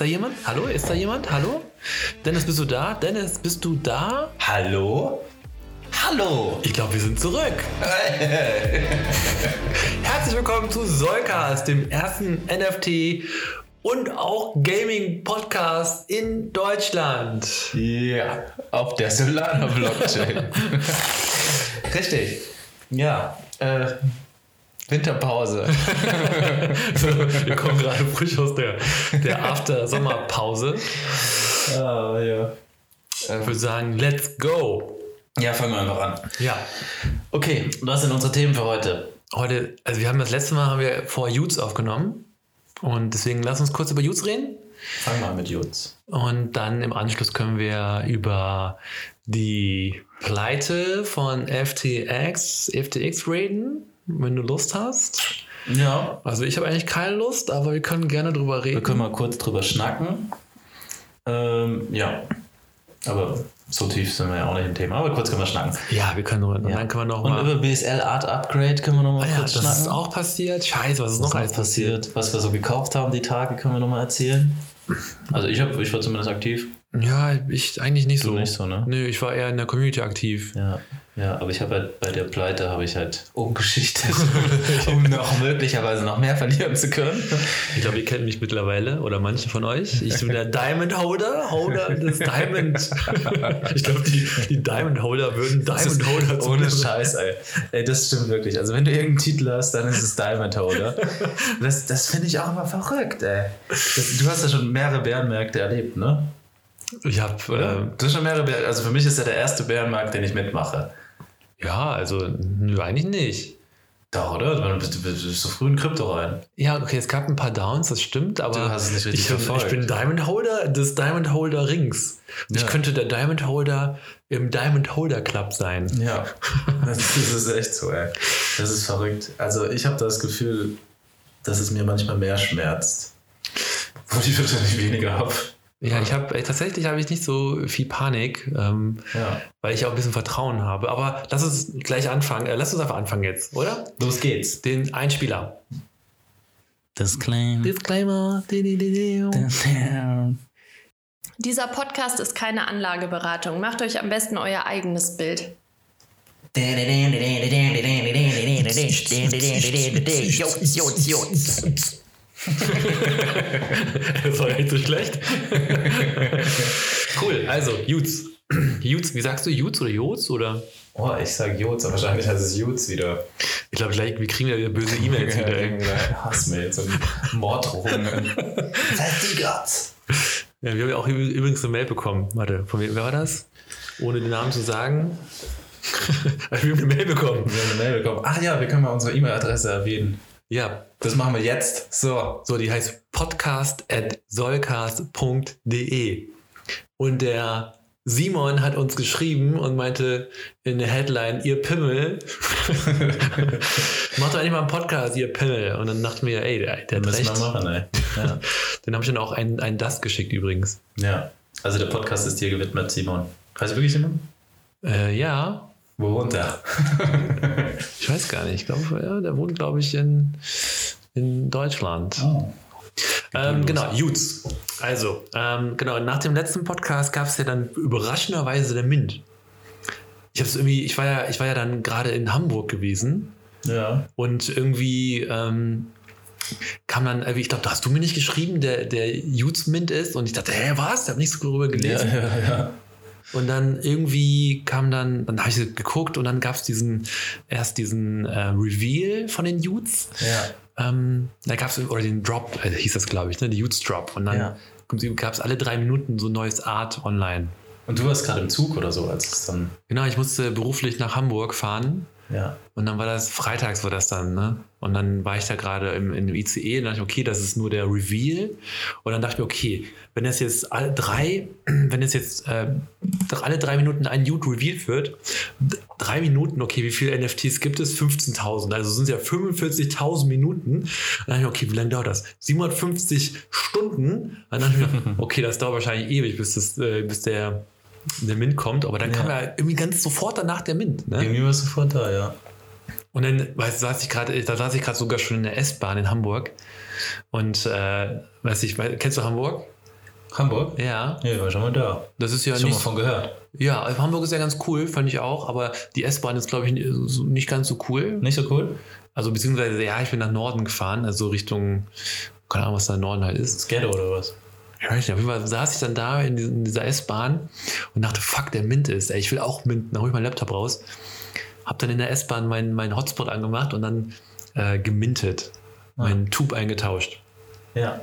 Ist da jemand? Hallo? Ist da jemand? Hallo? Dennis, bist du da? Dennis, bist du da? Hallo? Hallo! Ich glaube, wir sind zurück. Herzlich willkommen zu Solcast, dem ersten NFT und auch Gaming-Podcast in Deutschland. Ja, auf der Solana-Blockchain. Richtig. Ja, äh, Winterpause. so, wir kommen gerade frisch aus der, der After-Sommerpause. Ah, ja. Ich würde sagen, let's go. Ja, fangen wir einfach an. Ja. Okay, was sind unsere Themen für heute? Heute, also wir haben das letzte Mal haben wir vor Utes aufgenommen. Und deswegen lass uns kurz über Utes reden. Fangen wir an mit Jutz. Und dann im Anschluss können wir über die Pleite von FTX, FTX reden, wenn du Lust hast. Ja. Also ich habe eigentlich keine Lust, aber wir können gerne drüber reden. Wir können mal kurz drüber schnacken. Ähm, ja. Aber so tief sind wir ja auch nicht im Thema. Aber kurz können wir schnacken. ja, wir können drüber. Und dann können wir noch Und mal. über BSL Art Upgrade können wir noch mal Ah ja, kurz das schnacken. ist auch passiert. Scheiße, was ist Was noch alles noch passiert? Was wir so gekauft haben die Tage, können wir noch mal erzählen. Also ich, hab, ich war zumindest aktiv. Ja, ich eigentlich nicht so. nicht so, ne? Nö, ich war eher in der Community aktiv. Ja, ja aber ich habe halt bei der Pleite habe ich halt umgeschichtet, um noch möglicherweise noch mehr verlieren zu können. Ich glaube, ihr kennt mich mittlerweile oder manche von euch. Ich bin der Diamond Holder, Holder des Diamond. Ich glaube, die, die Diamond Holder würden Diamond Holder Ohne Scheiß, ey. ey. Das stimmt wirklich. Also wenn du irgendeinen Titel hast, dann ist es Diamond Holder. Das, das finde ich auch immer verrückt, ey. Das, du hast ja schon mehrere Bärenmärkte erlebt, ne? Ich habe, ähm, Du hast schon mehrere Bären, also für mich ist ja der erste Bärenmarkt, den ich mitmache. Ja, also nö, eigentlich nicht. Doch, oder? Du bist, du bist so früh in Krypto rein. Ja, okay, es gab ein paar Downs, das stimmt, aber Du hast es nicht richtig ich, bin, verfolgt. ich bin Diamond Holder des Diamond Holder Rings. Ich Ja. könnte der Diamond Holder im Diamond Holder Club sein. Ja, das, das ist echt so, ey. Das ist verrückt. Also ich habe das Gefühl, dass es mir manchmal mehr schmerzt. Wo ich wahrscheinlich weniger habe. Ja, ich habe tatsächlich habe ich nicht so viel Panik, ähm, Ja. weil ich auch ein bisschen Vertrauen habe. Aber lass uns gleich anfangen. Äh, lass uns einfach anfangen jetzt, oder? Los geht's. Den Einspieler. Disclaimer. Disclaimer. Dieser Podcast ist keine Anlageberatung. Macht euch am besten euer eigenes Bild. das war echt so schlecht. cool, also Jutz. Jutz, wie sagst du Jutz oder Jots? Oder? Oh, ich sag Jutz, aber wahrscheinlich heißt es Jutz wieder. Ich glaube, gleich, wir kriegen ja wieder böse E-Mails wieder. ey. Hassmails und Morddrohungen. Vertigert. Ja, wir haben ja auch üb- übrigens eine Mail bekommen. Warte, von wem wer war das? Ohne den Namen zu sagen. wir haben eine Mail bekommen. Wir haben eine Mail bekommen. Ach ja, wir können mal unsere E-Mail-Adresse erwähnen. Ja, Das machen wir jetzt. So. so, die heißt podcast at solcast.de. Und der Simon hat uns geschrieben und meinte in der Headline, ihr Pimmel, macht doch endlich mal einen Podcast, ihr Pimmel. Und dann dachten wir, ey, der, der hat recht. wir machen, ey. Ja. Dann habe ich dann auch einen, einen Das geschickt übrigens. ja. Also der Podcast ist dir gewidmet, Simon. Weißt du wirklich, Simon? Äh, ja, Wo wohnt er? ich weiß gar nicht. Ich glaube, ja, der wohnt, glaube ich, in, in Deutschland. Oh. Ähm, genau, Jutz. Also, ähm, genau, nach dem letzten Podcast gab es ja dann überraschenderweise der Mint. Ich hab's irgendwie, ich war ja, ich war ja dann gerade in Hamburg gewesen Ja. und irgendwie ähm, kam dann, ich glaube, da hast du mir nicht geschrieben, der, der Jutz Mint ist und ich dachte, hä, was? Ich habe nichts darüber Ja, gelesen. ja, ja. Und dann irgendwie kam dann, dann habe ich geguckt und dann gab es diesen, erst diesen äh, Reveal von den Jutz. Ja. Ähm, da gab es, oder den Drop, äh, hieß das, glaube ich, ne? Die Jutz Drop. Und dann Ja. gab es alle drei Minuten so neues Art online. Und du warst gerade im Zug oder so, als es dann. Genau, ich musste beruflich nach Hamburg fahren. Ja. Und dann war das, freitags war das dann, ne? Und dann war ich da gerade im, dem ICE und dachte ich, okay, das ist nur der Reveal. Und dann dachte ich mir, okay, wenn das jetzt alle drei, wenn es jetzt äh, alle drei Minuten ein Nude revealed wird, drei Minuten, okay, wie viele NFTs gibt es? 15.000. Also sind es ja 45.000 Minuten. Dann dachte ich okay, wie lange dauert das? 750 Stunden. Dann dachte ich okay, das dauert wahrscheinlich ewig, bis, das, äh, bis der, der Mint kommt. Aber dann Ja. kam ja irgendwie ganz sofort danach der Mint. Ne? Irgendwie warst du sofort da, ja. Und dann weißt, saß ich gerade, da saß ich gerade sogar schon in der S-Bahn in Hamburg. Und äh, weiß ich, kennst du Hamburg? Hamburg? Ja, Ja, ich war schon mal da. das ist ja Schon mal nicht. von gehört. Ja, Hamburg ist ja ganz cool, fand ich auch, aber die S-Bahn ist, glaube ich, nicht ganz so cool. Nicht so cool? Also beziehungsweise, ja, ich bin nach Norden gefahren, also Richtung, keine Ahnung, was da im Norden halt ist. Ghetto oder was? Ich weiß nicht, auf jeden Fall saß ich dann da in, dieser S-Bahn und dachte, fuck, der Mint ist, ey, ich will auch minten, dann hol ich meinen Laptop raus. Hab dann in der S-Bahn meinen meinen Hotspot angemacht und dann äh, gemintet, meinen Tube eingetauscht. Ja.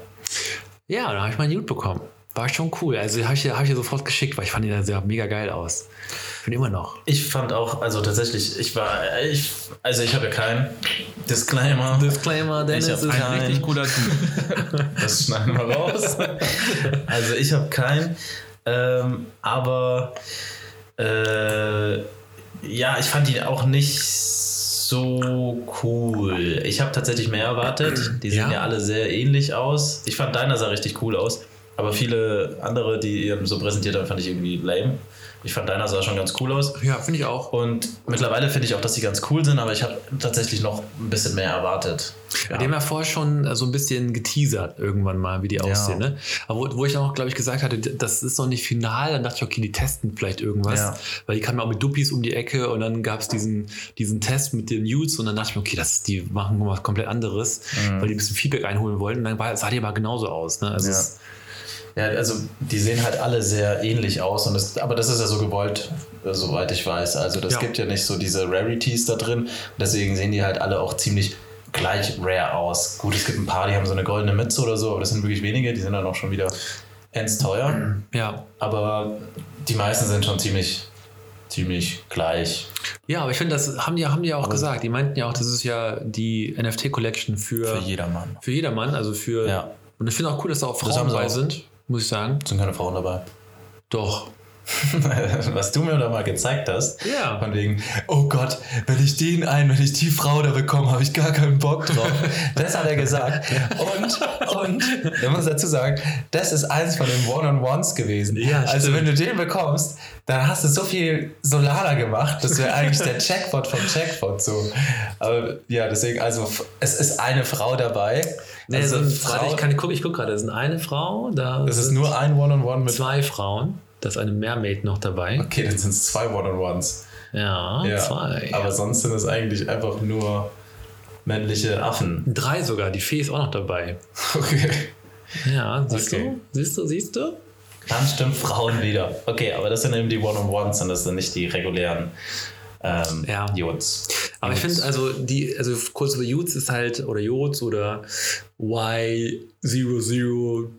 Ja, dann habe ich meinen Nude bekommen. War schon cool. Also habe ich, hab ich sofort geschickt, weil ich fand ihn sehr mega geil aus. Finde immer noch. Ich fand auch, also tatsächlich, ich war, ich, also ich habe ja keinen Disclaimer. Disclaimer, Dennis ist ein richtig cooler Typ. Das schneiden wir raus. Also ich habe keinen, ähm, aber äh, ja, ich fand ihn auch nicht so cool. Ich habe tatsächlich mehr erwartet. Die sehen Ja? ja. alle sehr ähnlich aus. Ich fand deiner sah richtig cool aus, aber viele andere, die ihr so präsentiert haben, fand ich irgendwie lame. Ich fand deiner sah schon ganz cool aus. Ja, finde ich auch. Und mittlerweile finde ich auch, dass sie ganz cool sind, aber ich habe tatsächlich noch ein bisschen mehr erwartet. Ja. Die haben ja vorher schon äh, so ein bisschen geteasert irgendwann mal, wie die aussehen. Ne? Aber wo, wo ich auch, glaube ich, gesagt hatte, das ist noch nicht final, dann dachte ich, okay, die testen vielleicht irgendwas. Ja. Weil die kamen auch mit Duppies um die Ecke und dann gab es diesen, diesen Test mit den Nudes und dann dachte ich mir, okay, das, die machen was komplett anderes, weil die ein bisschen Feedback einholen wollten. Und dann sah die aber genauso aus. Ne? Also Ja. es- Ja, also die sehen halt alle sehr ähnlich aus, und das, aber das ist ja so gewollt, äh, soweit ich weiß. Also das Ja. gibt ja nicht so diese Rarities da drin. Deswegen sehen die halt alle auch ziemlich gleich rare aus. Gut, es gibt ein paar, die haben so eine goldene Mütze oder so, aber das sind wirklich wenige, die sind dann auch schon wieder ends teuer. ja. Aber die meisten sind schon ziemlich, ziemlich gleich. Ja, aber ich finde, das haben die, haben die ja auch gesagt. Die meinten ja auch, das ist ja die NFT-Collection für, Für jedermann. für jedermann. Also für. Ja. Und ich finde auch cool, dass da auch Frauen dabei sind, muss ich sagen. Sind keine Frauen dabei. Doch. Was du mir da mal gezeigt hast. Ja. Von wegen, oh Gott, wenn ich den ein, wenn ich die Frau da bekomme, habe ich gar keinen Bock drauf. Das hat er gesagt. Und, und, ich muss dazu sagen, das ist eins von den One-on-Ones gewesen. Ja, also stimmt. wenn du den bekommst, dann hast du so viel Solana gemacht, das wäre eigentlich der Jackpot vom Jackpot so. Aber ja, deswegen, also es ist eine Frau dabei. Nee, also sind, Frau, warte, ich, kann, ich gucke ich guck gerade, es sind eine Frau, da das ist sind nur ein One-on-One mit... zwei Frauen, da ist eine Mermaid noch dabei. Okay, dann sind es zwei One-on-Ones. Ja, Ja, zwei. aber sonst sind es eigentlich einfach nur männliche Affen. Drei sogar, die Fee ist auch noch dabei. Okay. Ja, siehst Okay. du? Siehst du, siehst du? Dann stimmt Frauen wieder. Okay, aber das sind eben die One-on-Ones und das sind nicht die regulären ähm, Ja. Jods. Aber ich finde, also die, also kurz über Jutes ist halt, oder Jods oder Y00.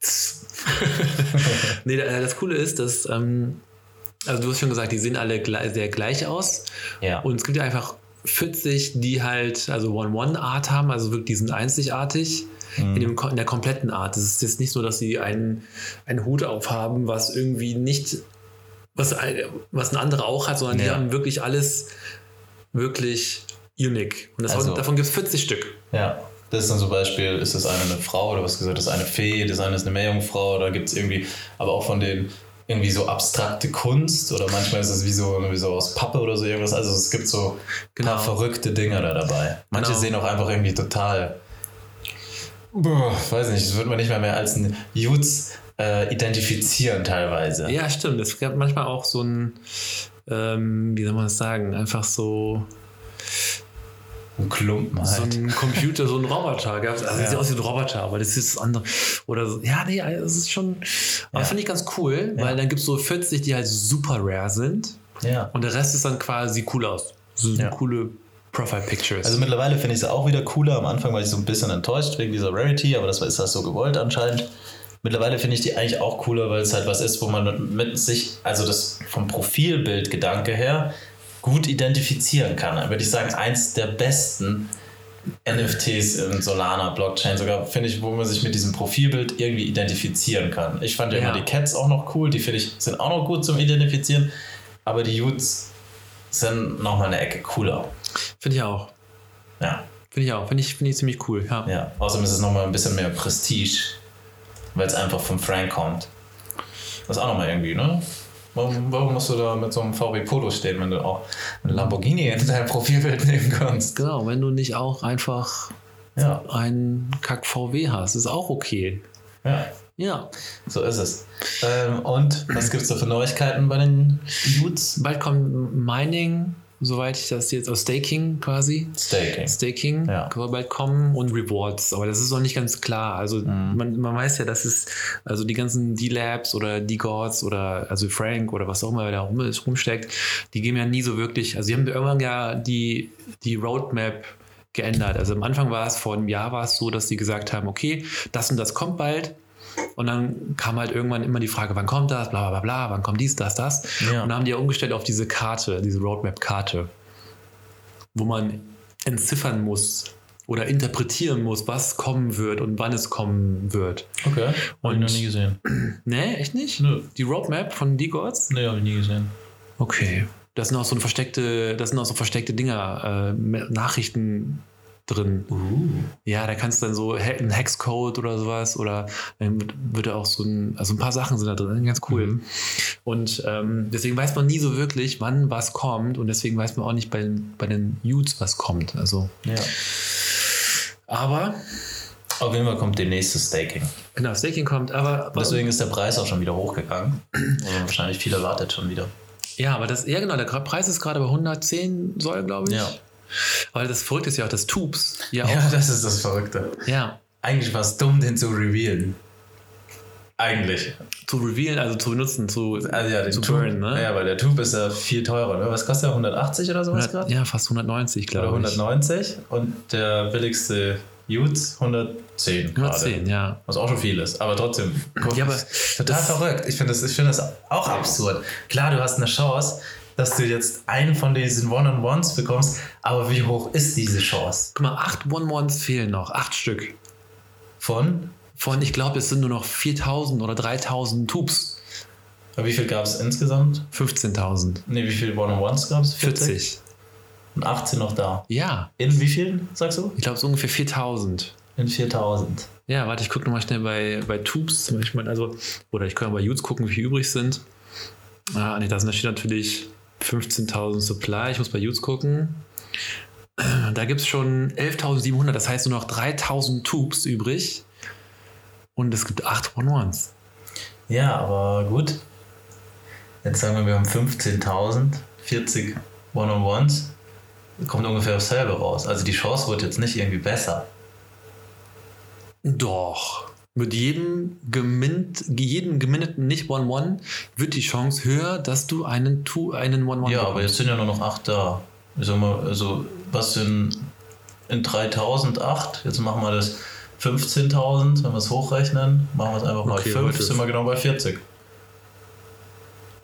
nee, da- das Coole ist, dass, ähm, also du hast schon gesagt, die sehen alle gle sehr gleich aus. Ja. Und es gibt ja einfach 40, die halt, also One-One-Art haben, also wirklich, die sind einzigartig Mhm. in, dem, Ko- in der kompletten Art. Es ist jetzt nicht so, dass sie einen, einen Hut aufhaben, was irgendwie nicht, was ein, was ein anderer auch hat, sondern die Ja. haben wirklich alles wirklich unique. Und das, Also- davon gibt es 40 Stück. ja. Das ist dann zum Beispiel, ist das eine, eine Frau oder was gesagt, das ist eine Fee, das eine ist eine Meerjungfrau, da gibt es irgendwie, aber auch von den irgendwie so abstrakte Kunst oder manchmal ist es wie so, wie so aus Pappe oder so irgendwas. Also es gibt so Genau. paar verrückte Dinger da dabei. Manche Genau. sehen auch einfach irgendwie total, boah, weiß nicht, das wird man nicht mehr, mehr als ein Jutz äh, identifizieren teilweise. Ja, stimmt. Es gab manchmal auch so ein, ähm, wie soll man das sagen, einfach so, Ein Klumpen so halt. ein Computer, so ein Roboter. Gab's, also Ja. sieht aus wie ein Roboter, aber das ist das andere. Oder so. Ja, nee, das ist schon. Aber Ja. finde ich ganz cool, weil dann gibt es so 40, die halt super rare sind. ja. Und der Rest ist dann quasi cool aus. So Ja. coole Profile Pictures. Also mittlerweile finde ich es auch wieder cooler. Am Anfang war ich so ein bisschen enttäuscht wegen dieser Rarity, aber das war- ist das so gewollt anscheinend. Mittlerweile finde ich die eigentlich auch cooler, weil es halt was ist, wo man mit sich, also das vom Profilbildgedanke her, gut identifizieren kann. Dann würde ich sagen, eins der besten NFTs in Solana Blockchain sogar, finde ich, wo man sich mit diesem Profilbild irgendwie identifizieren kann. Ich fand ja, Ja. immer die Cats auch noch cool, die finde ich sind auch noch gut zum Identifizieren, aber die Utes sind nochmal eine Ecke cooler. Finde ich auch. Ja. Finde ich auch. Finde ich, finde ich ziemlich cool. Ja. Ja, außerdem ist es nochmal ein bisschen mehr Prestige, weil es einfach vom Frank kommt. Das ist auch nochmal irgendwie, ne? Warum, warum musst du da mit so einem VW Polo stehen, wenn du auch ein Lamborghini in dein Profilbild nehmen kannst? Genau, wenn du nicht auch einfach Ja, einen Kack VW hast, ist auch okay. ja. Ja. So ist es. Ähm, und was gibt es da für Neuigkeiten bei den Utes? Bald kommt Mining, soweit ich das jetzt, aus Staking quasi. Staking. Staking Ja. soll bald kommen und Rewards, aber das ist noch nicht ganz klar. Also Mhm. man, man weiß ja, dass es, also die ganzen D-Labs oder D-Gods oder also Frank oder was auch immer da rum, rumsteckt, die geben ja nie so wirklich, also die haben irgendwann ja die, die Roadmap geändert. Also am Anfang war es, vor einem Jahr war es so, dass sie gesagt haben, okay, das und das kommt bald. Und dann kam halt irgendwann immer die Frage, wann kommt das, bla bla bla wann kommt dies, das, das. Ja. Und dann haben die ja umgestellt auf diese Karte, diese Roadmap-Karte, wo man entziffern muss oder interpretieren muss, was kommen wird und wann es kommen wird. Okay. Hab ich noch nie gesehen. Nee, echt nicht? Nö. Die Roadmap von D-Gods? Nee, habe ich nie gesehen. Okay. Das sind auch so versteckte, das sind auch so versteckte Dinger, äh, Nachrichten drin. Uh. Ja, da kannst du dann so he- ein Hexcode oder sowas oder dann wird- da auch so ein, also ein paar Sachen sind da drin, ganz cool. Mhm. Und ähm, deswegen weiß man nie so wirklich, wann was kommt und deswegen weiß man auch nicht bei, den- bei den Utes, was kommt. Also, Ja. aber, Auf jeden Fall kommt demnächst das Staking. genau, Staking kommt, aber, Deswegen ist der Preis auch schon wieder hochgegangen. Also wahrscheinlich viel erwartet schon wieder. ja, aber das, ja genau, der Preis ist gerade bei 110 Soll, glaube ich. Ja. Aber das Verrückte ist ja auch, dass Tubes ja auch, Ja, das ist das Verrückte. ja, Eigentlich war es dumm, den zu revealen. Eigentlich. zu revealen, also zu benutzen, zu, Also ja, den zu Tube, burnen, ne? Ja, weil der Tube ist ja viel teurer. Ne? Was kostet der? 180 oder sowas 100, gerade? ja, fast 190, Oder glaube ich. 190 und der billigste Utes 110 gerade. 110, ja. Was auch schon viel ist, aber trotzdem. Ja, aber total verrückt. Ich finde das, ich finde das auch absurd. Klar, du hast eine Chance, dass du jetzt einen von diesen One-on-Ones bekommst, aber wie hoch ist diese Chance? Guck mal, acht One-Ones fehlen noch, acht Stück. Von? Von, ich glaube, es sind nur noch 4000 oder 3000 Tubes. Aber Wie viel gab es insgesamt? 15.000. Ne, wie viele One-on-Ones gab es? 40. Und 18 noch da. Ja, In wie vielen, sagst du? ich glaube, so ungefähr 4000. In 4000. Ja, warte, ich gucke nochmal schnell bei, bei Tubes zum Beispiel. Also, oder ich kann bei Utes gucken, wie viel übrig sind. Ah, nee, sind- da steht natürlich 15.000 Supply. Ich muss bei Utes gucken. Da gibt es schon 11.700, das heißt nur noch 3.000 Tubes übrig. Und es gibt 8 One-Ones. Ja, aber gut. Jetzt sagen wir, wir haben 15.000, 40 One-on-Ones. Kommt ungefähr dasselbe raus. Also die Chance wird jetzt nicht irgendwie besser. Doch. Mit jedem, gemint, jedem gemindeten Nicht-One-One wird die Chance höher, dass du einen, Tu- einen One-One Ja, aber jetzt sind ja nur noch 8 da. Ich sag mal, also was in, in 3008, jetzt machen wir das 15.000, wenn wir es hochrechnen, machen wir es einfach mal Okay, 5, heute- sind wir genau bei 40.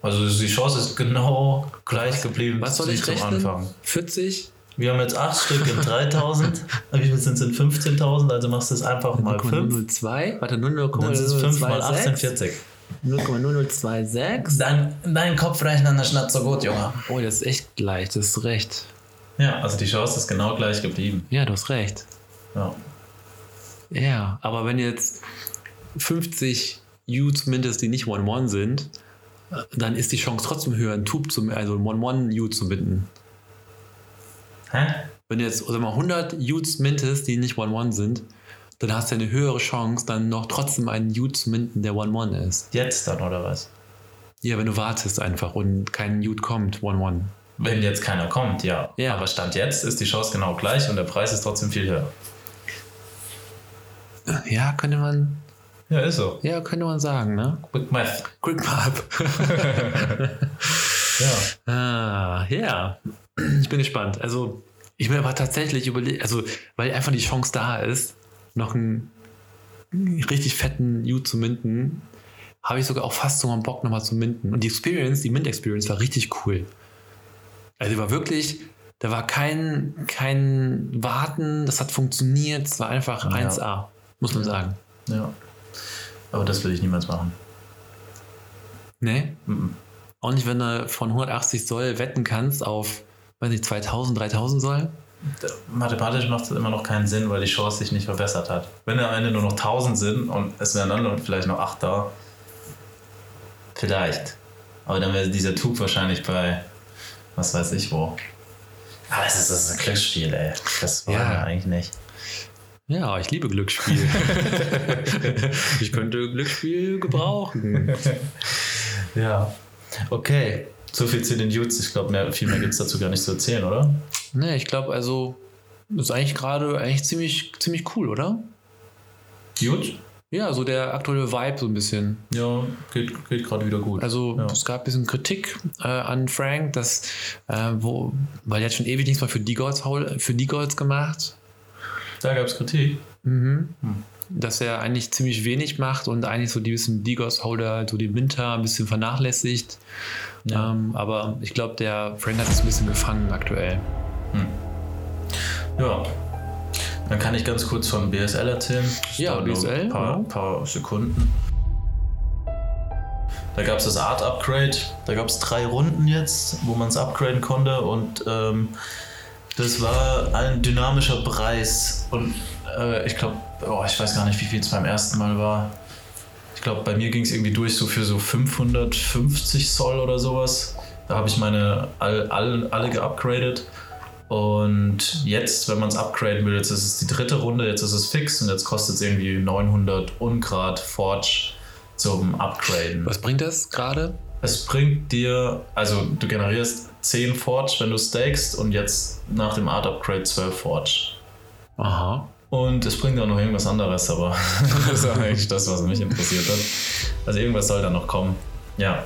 Also die Chance ist genau gleich geblieben Was soll ich rechnen? Anfang. 40? Wir haben jetzt 8 Stück in 3000. Wie viel sind es in 15.000? Also machst du es einfach mal 5. 0,002? Warte, 0,002. Dann ist es 5 mal 18, 40. 0,0026? Dein, dein Kopfrechnen ist nicht so gut, Junge. Oh, das ist echt gleich, das ist recht. Ja, also die Chance ist genau gleich geblieben. Ja, du hast recht. Ja. Ja, aber wenn jetzt 50 Utes mindestens, die nicht One-One sind, äh, dann ist die Chance trotzdem höher, einen Tube zu, also einen One-One-Ute zu binden. Hä? Wenn du jetzt sag mal, 100 Utes mintest, die nicht One-One sind, dann hast du eine höhere Chance, dann noch trotzdem einen Ute zu minden, der One-One ist. Jetzt dann, oder was? Ja, wenn du wartest einfach und kein Ute kommt, One-One. Wenn jetzt keiner kommt, ja. Ja. Aber Stand jetzt ist die Chance genau gleich und der Preis ist trotzdem viel höher. Ja, könnte man, Ja, ist so. ja, könnte man sagen, ne? Quick Math. Quick Pub. Ja. ah, ja. Ich bin gespannt. Also, ich bin aber tatsächlich überlegt, also, weil einfach die Chance da ist, noch einen richtig fetten Ute zu minden, habe ich sogar auch fast so mal Bock nochmal zu minden. Und die Experience, die Mint-Experience war richtig cool. Also, die war wirklich, da war kein, kein Warten, das hat funktioniert, es war einfach Ja. 1A, muss man sagen. ja. Aber das will ich niemals machen. Ne? Mhm. Auch nicht, wenn du von 180 Soll wetten kannst auf, weiß nicht, 2000, 3000 Soll. Mathematisch macht es immer noch keinen Sinn, weil die Chance sich nicht verbessert hat. Wenn am Ende nur noch 1000 sind und es wären dann vielleicht noch 8 da, vielleicht. Aber dann wäre dieser Tug wahrscheinlich bei, was weiß ich wo. Aber es ist, das ist ein Glücksspiel, ey. Das wollen Ja. wir eigentlich nicht. Ja, ich liebe Glücksspiel. ich könnte Glücksspiel gebrauchen. Ja. Okay. So viel zu den Dudes. Ich glaube, mehr, viel mehr gibt es dazu gar nicht zu erzählen, oder? Ne, ich glaube, also, ist eigentlich gerade eigentlich ziemlich, ziemlich cool, oder? Dude? Ja, so der aktuelle Vibe so ein bisschen. Ja, geht, geht gerade wieder gut. Also Ja. es gab ein bisschen Kritik äh, an Frank, dass, äh, wo, weil er hat schon ewig nichts mehr für für D-Gods gemacht, da gab es Kritik. Dass er eigentlich ziemlich wenig macht und eigentlich so die bisschen D-Gods-Holder, so den Winter ein bisschen vernachlässigt. Ja. Ähm, aber ich glaube, der Frank hat es ein bisschen gefangen aktuell. Ja. Dann kann ich ganz kurz von BSL erzählen. Das Ja, BSL, Ein paar, ja. paar Sekunden. Da gab es das Art Upgrade. Da gab es drei Runden jetzt, wo man es upgraden konnte. Und ähm, das war ein dynamischer Preis. Und äh, ich glaube, oh, ich weiß gar nicht, wie viel es beim ersten Mal war. Ich glaube, bei mir ging es irgendwie durch so für so 550 Soll oder sowas. Da habe ich meine all, all, alle geupgradet. Und jetzt, wenn man es upgraden will, jetzt ist es die dritte Runde, jetzt ist es fix und jetzt kostet es irgendwie 900 Ungrad Forge zum Upgraden. Was bringt das gerade? Es bringt dir, also du generierst 10 Forge, wenn du stakest und jetzt nach dem Art Upgrade 12 Forge. Aha. Und es bringt auch noch irgendwas anderes, aber das ist eigentlich das, was mich interessiert hat. Also irgendwas soll da noch kommen. Ja.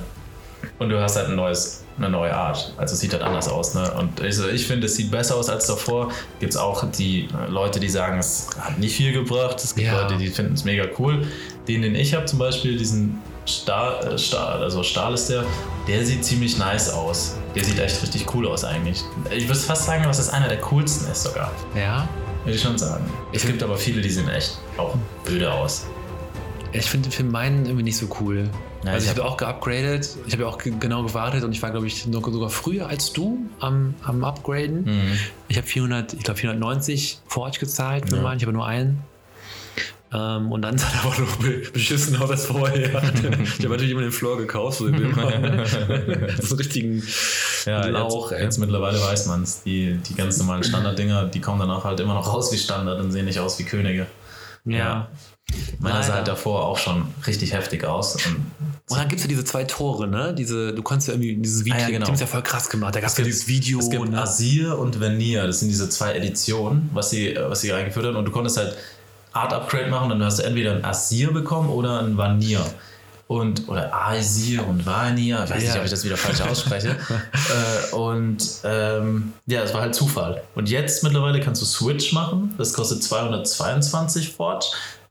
Und du hast halt ein neues, eine neue Art. Also es sieht halt anders aus. Ne? Und ich, ich finde, es sieht besser aus als davor. Gibt es auch die äh, Leute, die sagen, es hat nicht viel gebracht. Es gibt Ja. Leute, die finden es mega cool. Den, den ich habe zum Beispiel, diesen Stahl, äh, Stahl, also Stahl ist der, der sieht ziemlich nice aus. Der sieht echt richtig cool aus eigentlich. Ich würde fast sagen, dass das einer der coolsten ist sogar. Ja. Würde ich schon sagen. Es gibt aber viele, die sehen echt auch öde aus. Ich finde find meinen irgendwie nicht so cool. Ja, also ich habe auch geupgradet. Ich habe ja auch ge- genau gewartet und ich war, glaube ich, noch, sogar früher als du am, am Upgraden. Mhm. Ich habe 400, ich glaube 490 Forge gezahlt für Ja. meinen. Ich habe nur einen. Ähm, und dann sah er aber noch be- beschissen aus als vorher. ich habe natürlich immer den Floor gekauft, so im so einen richtigen Ja, Lauch. jetzt, jetzt mittlerweile weiß man es. Die, die ganz normalen Standarddinger, die kommen danach halt immer noch raus wie Standard und sehen nicht aus wie Könige. ja. Meiner sah halt davor auch schon richtig heftig aus. Und Und dann gibt es ja diese zwei Tore, ne? Diese, du konntest ja irgendwie dieses Video, Ah, ja, genau. die haben es ja voll krass gemacht. Da gab es ja dieses Video. es gibt ne? Asir und Vanir, das sind diese zwei Editionen, was sie, äh, was sie reingeführt haben. Und du konntest halt Art Upgrade machen, dann hast du entweder ein Asir bekommen oder ein Vanir. Und, oder Asir und Vanir, ich weiß nicht, Ja. ob ich das wieder falsch ausspreche. äh, und ähm, ja, es war halt Zufall. Und jetzt mittlerweile kannst du Switch machen, das kostet 222 Forge.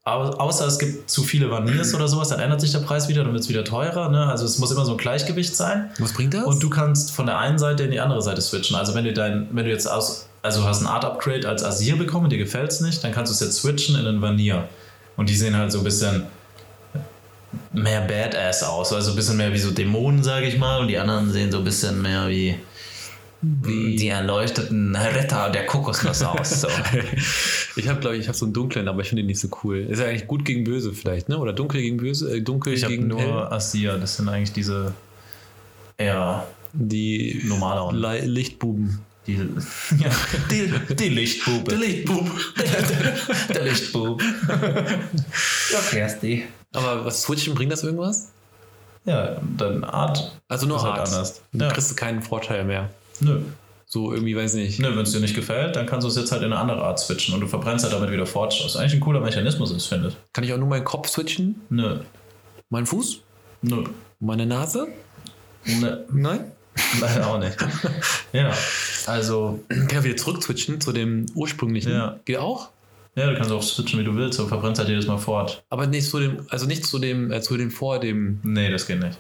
Au- Außer es gibt zu viele Vanirs oder sowas, dann ändert sich der Preis wieder, dann wird es wieder teurer. Ne? Also es muss immer so ein Gleichgewicht sein. Was bringt das? Und du kannst von der einen Seite in die andere Seite switchen. Also wenn du dein, wenn du jetzt aus, also hast ein Art Upgrade als Asir bekommen, dir gefällt es nicht, dann kannst du es jetzt switchen in einen Vanir. Und die sehen halt so ein bisschen mehr Badass aus, also ein bisschen mehr wie so Dämonen, sage ich mal, und die anderen sehen so ein bisschen mehr wie, wie die erleuchteten Retter der Kokosnuss aus. So. Ich habe, glaube ich, ich habe so einen dunklen, aber ich finde ihn nicht so cool. Ist ja eigentlich gut gegen böse vielleicht, ne? Oder dunkel gegen böse, äh, dunkel Ich gegen nur hell. Asir, das sind eigentlich diese eher die normaleren. Le Lichtbuben. Die, ja, die, die Lichtbube. Der Lichtbub. der, der Lichtbub. Ja, Kersti. Aber was switchen, bringt das irgendwas? Ja, dann Art. Also nur Ist halt Art. anders. Dann Ja. kriegst du keinen Vorteil mehr. Nö. So irgendwie, weiß nicht. Nö, wenn es dir nicht gefällt, dann kannst du es jetzt halt in eine andere Art switchen und du verbrennst halt damit wieder Forge. Was eigentlich ein cooler Mechanismus ist, finde ich. Kann ich auch nur meinen Kopf switchen? Nö. Meinen Fuß? Nö. Meine Nase? Nö. Nein? Leider auch nicht. ja. Also, Kann ich wieder zurück switchen zu dem ursprünglichen? Ja. Geht auch? ja, du kannst auch switchen, wie du willst, du verbrennst halt jedes Mal Forge. Aber nicht zu dem, also nicht zu dem, äh, zu dem vor dem. Nee, das geht nicht.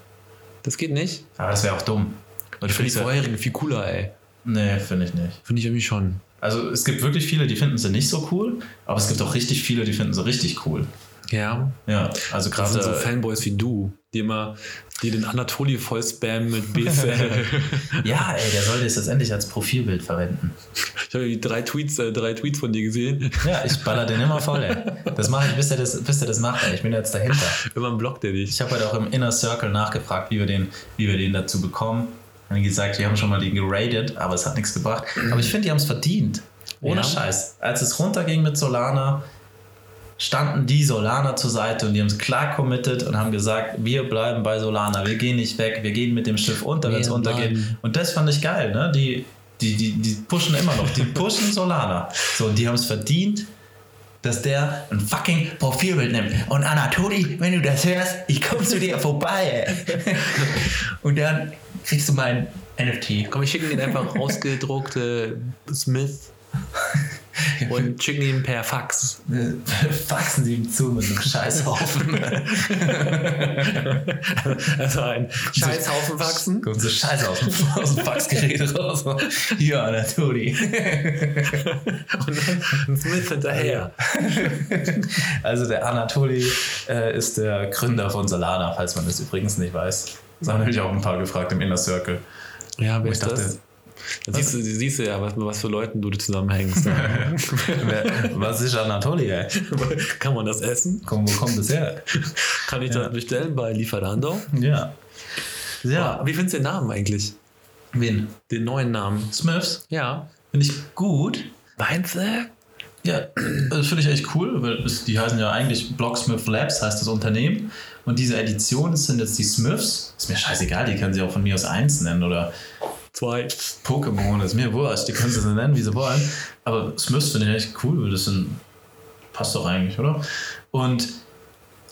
Das geht nicht. Aber das wäre auch dumm. Weil Ich finde die ja- vorherigen viel cooler, ey. Nee, finde ich nicht. Finde ich irgendwie schon. Also, es gibt wirklich viele, die finden sie nicht so cool, aber es gibt auch richtig viele, die finden sie richtig cool. Ja. Ja, also gerade sind so Fanboys wie du, die immer, die den Anatoli voll spammen mit BSL. Ja, ey, der sollte es jetzt endlich als Profilbild verwenden. ich habe die drei Tweets, äh, drei Tweets von dir gesehen. Ja, ich baller den immer voll, ey. Das mache ich, bis er das, bis er das macht, ey. Ich bin jetzt dahinter. Immer blockt der dich. Ich habe heute auch im Inner Circle nachgefragt, wie wir den, wie wir den dazu bekommen. Haben gesagt, wir haben schon mal den geradet, aber es hat nichts gebracht. Aber ich finde, die haben es verdient. Ohne Ja. Scheiß. Als es runterging mit Solana, standen die Solana zur Seite und die haben es klar committed und haben gesagt, wir bleiben bei Solana, wir gehen nicht weg, wir gehen mit dem Schiff unter, wenn es untergeht. Und das fand ich geil, ne? Die, die, die, die pushen immer noch, die pushen Solana. So, und die haben es verdient, dass der ein fucking Profilbild nimmt. Und Anatoli, wenn du das hörst, ich komme zu dir vorbei. und dann kriegst du mein NFT. Komm, ich schicke ihn einfach ausgedruckte Smith und schicken ihn per Fax. Faxen sie ihm zu mit einem Scheißhaufen. Also ein Scheißhaufen Faxen. Kommt so Scheiße aus dem, Faxgerät raus. Hier, Anatoli. Und dann Smith hinterher. Also der Anatoli äh, ist der Gründer von Solana, falls man das übrigens nicht weiß. Das haben nämlich auch ein paar gefragt im Inner Circle. Ja, wer ich ist dachte- das? Da siehst du, siehst du ja, was, was für Leuten du zusammenhängst. Wer- Was ist Anatoli, ey? Kann man das essen? Komm, wo kommt das her? Kann ich das bestellen bei Lieferando? Ja. Ja. Ja. Wie findest du den Namen eigentlich? Wen? Den neuen Namen? Smiths? Ja. Finde ich gut. Meinst du? Ja, das finde ich echt cool, weil die heißen ja eigentlich Blocksmith Labs, heißt das Unternehmen. Und diese Edition sind jetzt die Smiths. Ist mir scheißegal, die können sie auch von mir aus 1 nennen oder Zwei. Pokémon, ist mir wurscht, die können sie nennen, wie sie wollen. Aber Smiths finde ich echt cool, das sind. Passt doch eigentlich, oder? Und.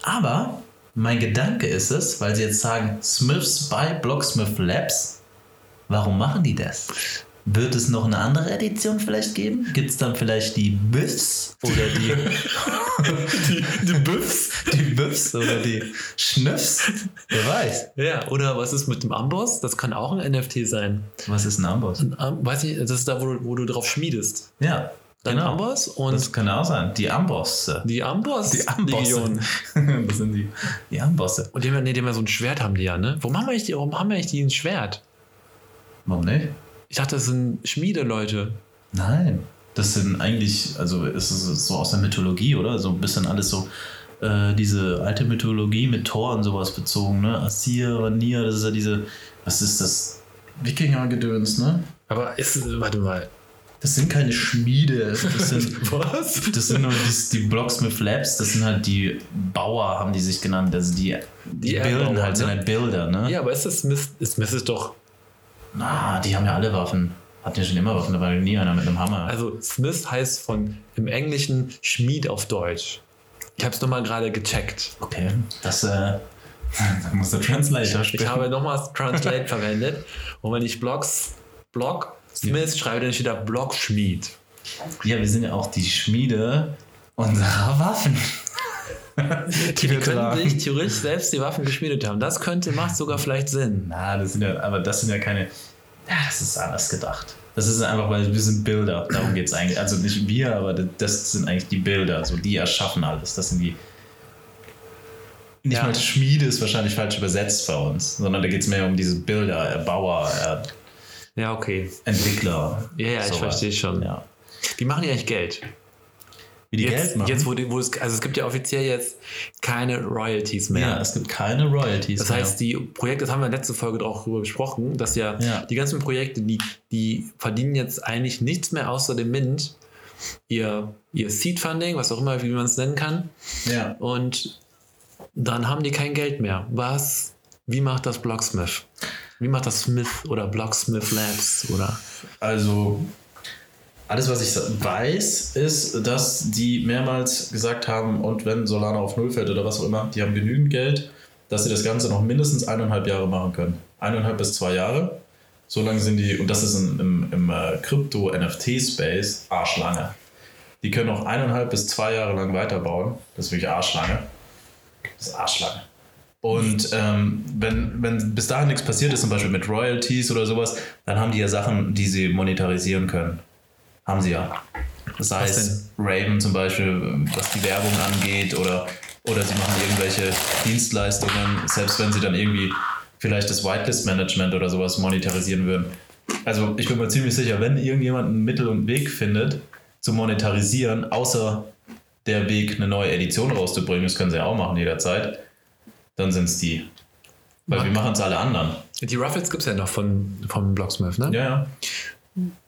Aber mein Gedanke ist es, weil sie jetzt sagen, Smiths by Blocksmith Labs, warum machen die das? Wird es noch eine andere Edition vielleicht geben? Gibt es dann vielleicht die Biffs oder die, Die, die Büffs? die Biffs oder die Schnüffs? Wer weiß. Ja, oder was ist mit dem Amboss? Das kann auch ein NFT sein. Was ist ein Amboss? Ein Am weiß ich, das ist da, wo du, wo du drauf schmiedest. Ja, Dein genau. Amboss und Das kann auch sein. Die Ambosse. die Amboss. Die Ambosse. Das sind die, die Ambosse. Und die nee, die haben ja so ein Schwert, haben die ja, ne? Warum haben wir eigentlich die, warum haben wir eigentlich die ein Schwert? Warum nicht? Ich dachte, das sind Schmiedeleute. Nein. Das sind eigentlich, also es ist so aus der Mythologie, oder? So ein bisschen alles so, äh, diese alte Mythologie mit Thor und sowas bezogen, ne? Asir, Vanir, das ist ja diese, was ist das? Wikinger-Gedöns, ne? Aber ist, warte mal. Das sind keine Schmiede. Das sind, Was? das sind nur die, die Blocksmith Labs, das sind halt die Bauer, haben die sich genannt. Also die, die, Die bilden halt, sind ne? halt Bilder, ne? Ja, aber ist das Smith? Ist Smith ist doch. Na, die haben ja alle Waffen. Hatten ja schon immer Waffen, da war nie einer mit einem Hammer. Also Smith heißt von im Englischen Schmied auf Deutsch. Ich habe es nochmal gerade gecheckt. Okay, das, äh, da muss der Translator Ich sprechen. habe nochmals Translate verwendet. Und wenn ich Blocks, Block Smith schreibe, dann steht da Blockschmied. Ja, wir sind ja auch die Schmiede unserer Waffen. Die wir können sich theoretisch selbst die Waffen geschmiedet haben. Das könnte, macht sogar vielleicht Sinn. Na, das sind ja, aber das sind ja keine. Ja, das ist anders gedacht. Das ist einfach, weil wir sind Bilder. Darum geht es eigentlich. Also nicht wir, aber das sind eigentlich die Bilder. So, die erschaffen alles. Das sind die. Nicht Ja. mal Schmiede ist wahrscheinlich falsch übersetzt bei uns, sondern da geht es mehr um diese Bilder, Erbauer, äh, Ja, okay. Entwickler. Ja, ja, ich sowas. verstehe schon. Ja. Wie machen die eigentlich Geld? Wie die jetzt, Geld machen. Jetzt, wo, die, wo es, also es gibt ja offiziell jetzt keine Royalties mehr. ja, es gibt keine Royalties. Das heißt, die Projekte, das haben wir in der letzten Folge auch darüber besprochen, dass ja, Ja. die ganzen Projekte, die, die verdienen jetzt eigentlich nichts mehr außer dem Mint, ihr, ihr Seed-Funding, was auch immer, wie man es nennen kann, ja. und dann haben die kein Geld mehr. Was, wie macht das Blocksmith? Wie macht das Smith oder Blocksmith Labs oder? Also, alles, was ich weiß, ist, dass die mehrmals gesagt haben, und wenn Solana auf Null fällt oder was auch immer, die haben genügend Geld, dass sie das Ganze noch mindestens eineinhalb Jahre machen können. Eineinhalb bis zwei Jahre. So lange sind die, und das ist in, im, im äh, Krypto-NFT-Space arschlange. Die können noch eineinhalb bis zwei Jahre lang weiterbauen. Das ist wirklich arschlange. Das ist arschlange. Und ähm, wenn, wenn bis dahin nichts passiert ist, zum Beispiel mit Royalties oder sowas, dann haben die ja Sachen, die sie monetarisieren können. Haben sie ja. Sei Was es Raven zum Beispiel, was die Werbung angeht, oder, oder sie machen irgendwelche Dienstleistungen, selbst wenn sie dann irgendwie vielleicht das Whitelist-Management oder sowas monetarisieren würden. Also ich bin mir ziemlich sicher, wenn irgendjemand ein Mittel und Weg findet, zu monetarisieren, außer der Weg, eine neue Edition rauszubringen, das können sie ja auch machen jederzeit, dann sind es die. Weil wir machen es alle anderen. Die Ruffles gibt es ja noch von, vom Blocksmith, ne? Ja, ja.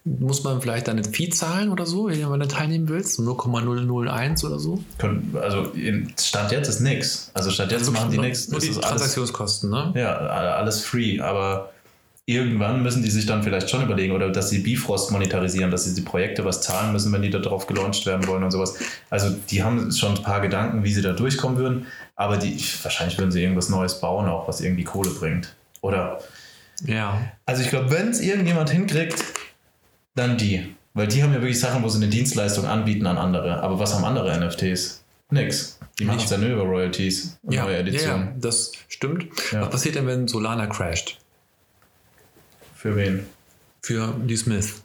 Muss man vielleicht dann ein Fee zahlen oder so, wenn du teilnehmen willst? 0,001 oder so? Also Stand jetzt ist nix. Also Stand jetzt machen die nichts. Nur die ist alles, Transaktionskosten, ne? ja, alles free. Aber irgendwann müssen die sich dann vielleicht schon überlegen oder dass sie Bifrost monetarisieren, dass sie die Projekte was zahlen müssen, wenn die da drauf gelauncht werden wollen und sowas. Also die haben schon ein paar Gedanken, wie sie da durchkommen würden. Aber die, wahrscheinlich würden sie irgendwas Neues bauen, auch was irgendwie Kohle bringt. Oder Ja. Also ich glaube, wenn es irgendjemand hinkriegt, dann die. Weil die haben ja wirklich Sachen, wo sie eine Dienstleistung anbieten an andere. Aber was haben andere NFTs? Nix. Die machen es ja nur über Royalties und Ja, neue Editionen. ja, das stimmt. Ja. Was passiert denn, wenn Solana crasht? Für wen? Für die Smith.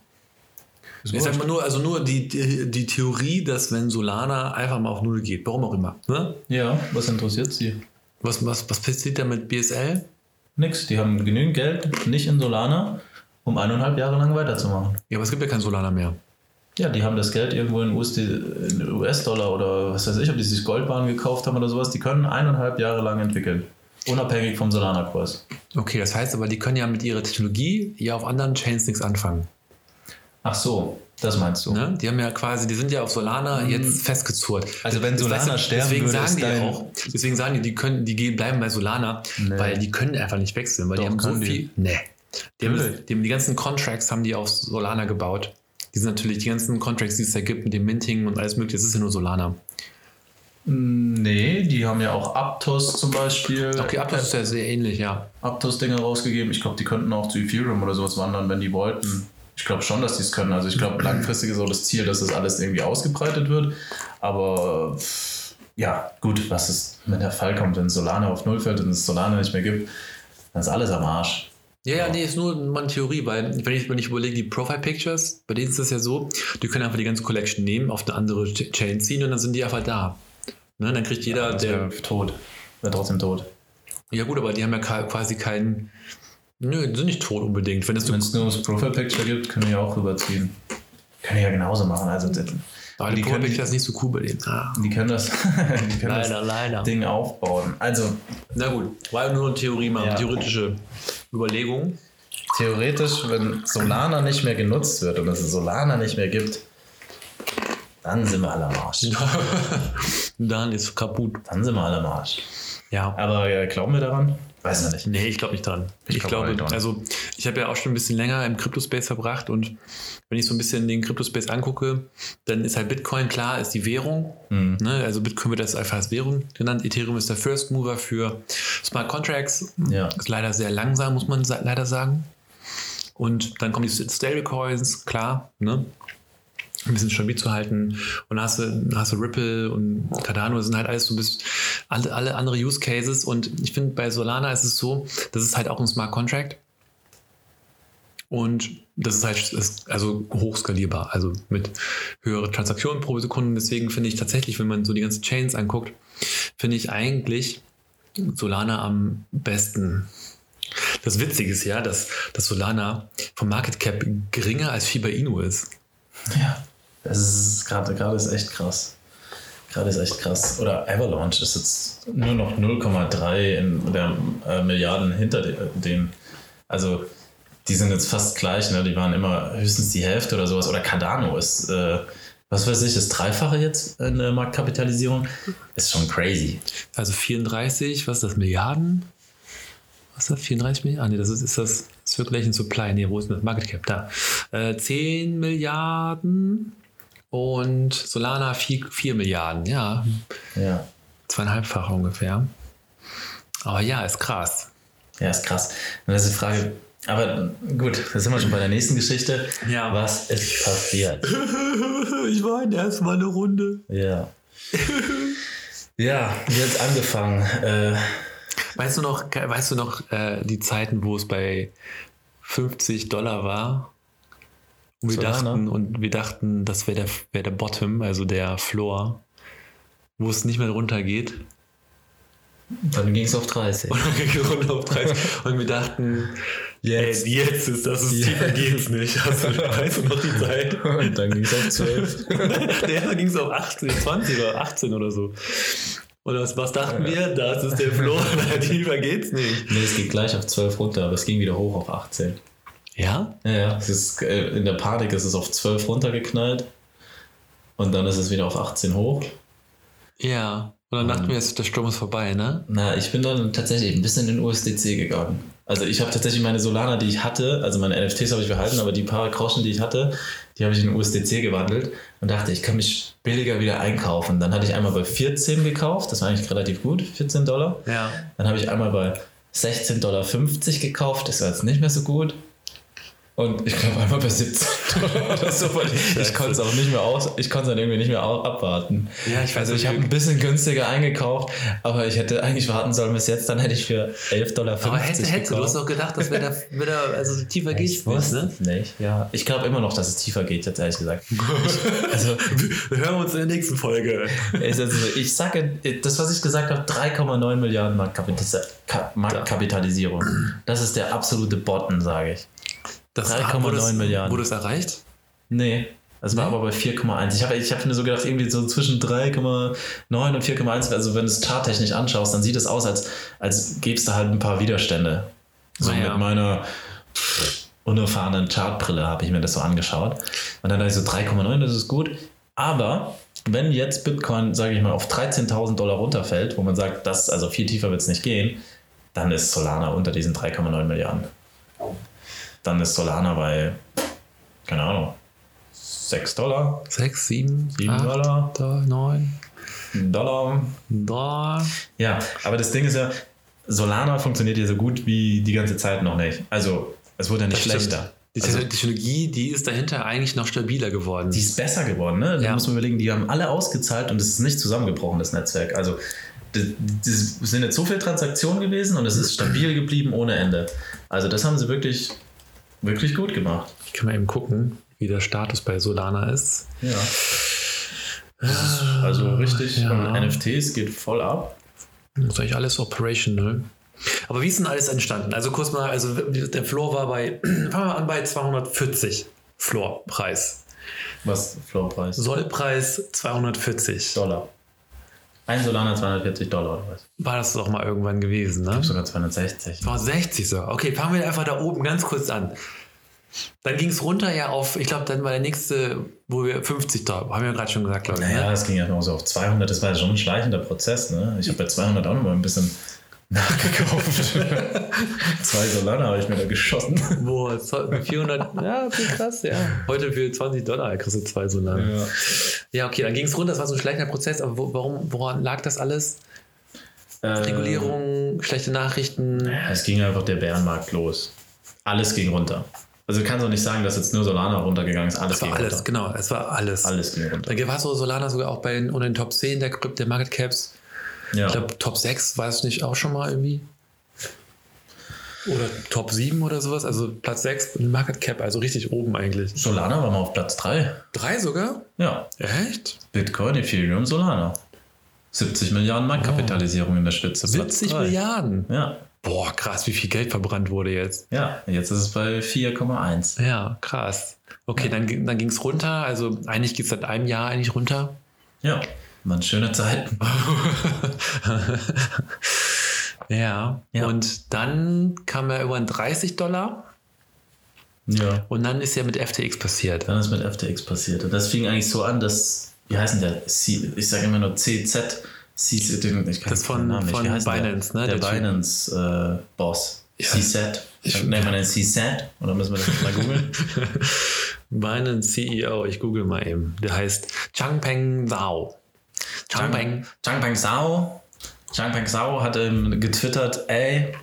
Ich sag mal nur, also nur die, die, die Theorie, dass wenn Solana einfach mal auf Null geht, warum auch immer. Ne? Ja, was interessiert sie? Was, was, was passiert da mit BSL? Nix. Die haben genügend Geld, nicht in Solana, um eineinhalb Jahre lang weiterzumachen. Ja, aber es gibt ja kein Solana mehr. Ja, die haben das Geld irgendwo in USD in US-Dollar oder was weiß ich, ob die sich Goldbahn gekauft haben oder sowas. Die können eineinhalb Jahre lang entwickeln. Unabhängig vom Solana-Kurs. Okay, das heißt aber, die können ja mit ihrer Technologie ja auf anderen Chains nichts anfangen. Ach so, das meinst du. Ne? Die haben ja quasi, die sind ja auf Solana jetzt festgezurrt. Mhm. Also wenn Das- Solana weißt du, sterben deswegen würde, sagen die auch, deswegen sagen die, die können, die gehen- bleiben bei Solana, Nee. weil die können einfach nicht wechseln, weil die Doch, haben so die. viel. Nee. Die, haben, die, die ganzen Contracts haben die auf Solana gebaut. Die sind natürlich die ganzen Contracts, die es da gibt mit dem Minting und alles mögliche, das ist ja nur Solana. Nee, die haben ja auch Aptos zum Beispiel. Okay, Aptos ist ja sehr ähnlich, ja. Aptos-Dinger rausgegeben. Ich glaube, die könnten auch zu Ethereum oder sowas wandern, wenn die wollten. Ich glaube schon, dass die es können. Also ich glaube, langfristig ist auch das Ziel, dass das alles irgendwie ausgebreitet wird. Aber ja, gut, was ist, wenn der Fall kommt, wenn Solana auf Null fällt und es Solana nicht mehr gibt, dann ist alles am Arsch. Ja, ja, nee, ist nur mal eine Theorie, weil wenn ich, wenn ich überlege, die Profile Pictures, bei denen ist das ja so, die können einfach die ganze Collection nehmen, auf eine andere Ch- Chain ziehen und dann sind die einfach da. Ne, dann kriegt jeder, Das der. tot. Wäre trotzdem tot. Ja, gut, aber die haben ja quasi keinen. Nö, die sind nicht tot unbedingt. Wenn das es nur ums Profile-Picture gibt, können die auch rüberziehen. Können die ja genauso machen. Also aber die können- Picture ist nicht so cool bei denen. Ah, die können das, die können leider, das leider. Ding aufbauen. Also Na gut, war ja nur eine Theorie, mal Ja. theoretische Überlegung. theoretisch, wenn Solana nicht mehr genutzt wird und es Solana nicht mehr gibt, dann sind wir alle am Arsch. dann ist kaputt. Dann sind wir alle am Arsch. Ja. Aber äh, glauben wir daran? Weiß man nicht. Nee, ich glaube nicht dran. Ich, auch glaube, nicht dran. also ich habe ja auch schon ein bisschen länger im Crypto-Space verbracht und wenn ich so ein bisschen den Crypto-Space angucke, dann ist halt Bitcoin klar, ist die Währung. Mhm. Ne? Also Bitcoin wird das einfach als Währung genannt. Ethereum ist der First Mover für Smart Contracts. Ja. Ist leider sehr langsam, muss man leider sagen. Und dann kommen die Stablecoins, klar, ne? Ein bisschen stabil zu halten. Und dann hast du, hast du Ripple und Cardano, das sind halt alles so ein bisschen alle, alle andere Use Cases. Und ich finde, bei Solana ist es so, das ist halt auch ein Smart Contract. Und das ist halt ist also hochskalierbar, also mit höheren Transaktionen pro Sekunde. Deswegen finde ich tatsächlich, wenn man so die ganzen Chains anguckt, finde ich eigentlich Solana am besten. Das Witzige ist ja, dass, dass Solana vom Market Cap geringer als Shiba Inu ist. Ja. Das ist gerade gerade ist echt krass. Gerade ist echt krass. Oder Avalanche ist jetzt nur noch 0,3 in der äh, Milliarden hinter de- dem. Also die sind jetzt fast gleich, ne? Die waren immer höchstens die Hälfte oder sowas. Oder Cardano ist, äh, was weiß ich, das Dreifache jetzt in der Marktkapitalisierung. Ist schon crazy. Also 34, was ist das, Milliarden? Was ist das, 34 Milliarden? Ah, nee, das ist, ist das ist wirklich ein Supply. Nee, wo ist das Market Cap? Da. Äh, 10 Milliarden und Solana 4, 4 Milliarden. Ja, Ja. zweieinhalbfach ungefähr. Aber ja, ist krass. Ja, ist krass. Und das ist die Frage. Aber gut, da sind wir schon bei der nächsten Geschichte. Ja. Was ist passiert? ich weine erstmal eine Runde. Ja. Ja, jetzt angefangen. Äh, Weißt du noch, weißt du noch äh, die Zeiten, wo es bei 50 Dollar war? Und wir dachten, und wir dachten, das wäre der, wär der Bottom, also der Floor, wo es nicht mehr runtergeht. dann ging es auf 30. Und dann ging es runter auf 30. Und wir dachten, Jetzt. ey, jetzt ist das, ist Ja. tiefer geht's nicht. Hast du, weißt du noch die Zeit? Und dann ging es auf 12. Der ging es auf 18, 20 oder 18 oder so. Und was, was dachten wir? Das ist der Floor, tiefer geht's nicht. nee, es geht gleich auf 12 runter, aber es ging wieder hoch auf 18. Ja? Ja, ja. Ist, äh, in der Panik ist es auf 12 runtergeknallt. Und dann ist es wieder auf 18 hoch. Ja. Und dann dachten wir, jetzt, der Sturm ist vorbei, ne? Na, ich bin dann tatsächlich ein bisschen in USDC gegangen. Also ich habe tatsächlich meine Solana, die ich hatte, also meine NFTs habe ich behalten, aber die paar Groschen, die ich hatte, die habe ich in USDC gewandelt und dachte, ich kann mich billiger wieder einkaufen. Dann hatte ich einmal bei 14 gekauft, das war eigentlich relativ gut, 14 Dollar. Ja. Dann habe ich einmal bei 16,50 Dollar gekauft, das war jetzt nicht mehr so gut. Und ich glaube einmal bei 17 Dollar oder so, ich, ich konnte es auch nicht mehr aus, ich konnte es dann irgendwie nicht mehr abwarten. Ja, ich weiß also ich habe ein bisschen günstiger eingekauft, aber ich hätte eigentlich warten sollen bis jetzt, dann hätte ich für 11,50 Dollar Aber hätte, hätte, du hast doch gedacht, dass wir da wieder, also tiefer geht Ich wusste ne? nicht, ja. Ich glaube immer noch, dass es tiefer geht, jetzt ehrlich gesagt. Ich, also, Wir hören uns in der nächsten Folge. ich, also, ich sage, das, was ich gesagt habe, 3,9 Milliarden Marktkapitalisierung. Das ist der absolute Botten, sage ich. Das 3,9 wurde es- Milliarden. Wurde es erreicht? Nee. Es war Nee? aber bei 4,1. Ich habe ich hab mir so gedacht, irgendwie so zwischen 3,9 und 4,1. Also, wenn du es charttechnisch anschaust, dann sieht es aus, als, als gäbe es da halt ein paar Widerstände. So Naja. mit meiner unerfahrenen Chartbrille habe ich mir das so angeschaut. Und dann dachte ich so 3,9, das ist gut. Aber wenn jetzt Bitcoin, sage ich mal, auf 13.000 Dollar runterfällt, wo man sagt, das, also viel tiefer wird es nicht gehen, dann ist Solana unter diesen 3,9 Milliarden. Dann ist Solana bei, keine Ahnung, 6 Dollar, Sechs, sieben, 7 acht, Dollar, da, neun, Dollar. da. Ja, aber das Ding ist ja, Solana funktioniert ja so gut wie die ganze Zeit noch nicht. Also, es wurde ja nicht Das stimmt. schlechter. Die Also, Technologie, die ist dahinter eigentlich noch stabiler geworden. die ist besser geworden, ne? Da Ja. muss man überlegen, die haben alle ausgezahlt und es ist nicht zusammengebrochen, das Netzwerk. Also, das sind jetzt so viele Transaktionen gewesen und es ist stabil geblieben ohne Ende. Also, das haben sie wirklich, wirklich gut gemacht. ich kann mal eben gucken, wie der Status bei Solana ist. Ja. Also richtig, Ja. und NFTs geht voll ab. Das ist eigentlich alles operational. Aber wie ist denn alles entstanden? Also kurz mal, also der Floor war bei, fangen wir an bei 240 Floorpreis. Was Flowpreis? Sollpreis 240. Dollar. Ein Solana 240 Dollar oder was? War das doch mal irgendwann gewesen, ne? Sogar 260. War 60 so. Okay, fangen wir einfach da oben ganz kurz an. Dann ging es runter ja auf, ich glaube, dann war der nächste, wo wir 50 da, haben wir ja gerade schon gesagt, glaube ich. Naja, Ne? das ging ja noch so auf 200. Das war ja schon ein schleichender Prozess. Ne? Ich habe bei 200 auch noch mal ein bisschen nachgekauft. Zwei Solana habe ich mir da geschossen. Wo, 400, ja, okay, krass, ja. Heute für 20 Dollar kriegst du zwei so lang. Ja. Ja, okay, dann ging es runter, das war so ein schleichender Prozess, aber wo, warum, woran lag das alles? Regulierung, schlechte Nachrichten. Ja, es ging einfach der Bärenmarkt los. Alles ging runter. Also du kannst auch nicht sagen, dass jetzt nur Solana runtergegangen ist. Alles Es war ging alles, runter. genau, es war alles. Alles ging runter. Da war so Solana sogar auch bei den, unter den Top 10 der der Market Caps. Ja. Ich glaube, Top 6 war es nicht auch schon mal irgendwie? Oder Top 7 oder sowas? Also Platz 6 in Market Cap, also richtig oben eigentlich. Solana war mal auf Platz 3. Drei sogar? Ja. Echt? Bitcoin, Ethereum, Solana. 70 Milliarden Marktkapitalisierung in der Spitze. Platz 70 drei. Milliarden. Ja. Boah, krass, wie viel Geld verbrannt wurde jetzt. Ja, jetzt ist es bei 4,1. Ja, krass. Okay, dann, dann ging es runter. Also eigentlich geht es seit einem Jahr eigentlich runter. Ja, waren schöne Zeiten. Ja. Ja. Und dann kam er über 30 Dollar Ja. und dann ist ja mit FTX passiert. Dann ist mit FTX passiert. Und das fing eigentlich so an, dass, wie heißt denn der? C, ich sage immer nur CZ. CZ ich kann Das von- Namen von heißt der? Binance, ne? Der, Der. Binance-Boss. Ja. CZ. Ich- Nennt man den CZ? Oder müssen wir das mal googeln? Binance CEO, ich google mal eben. Der heißt Changpeng Zhao. Changpeng. Changpeng Zhao. Changpeng Zhao hat ähm, getwittert, ey,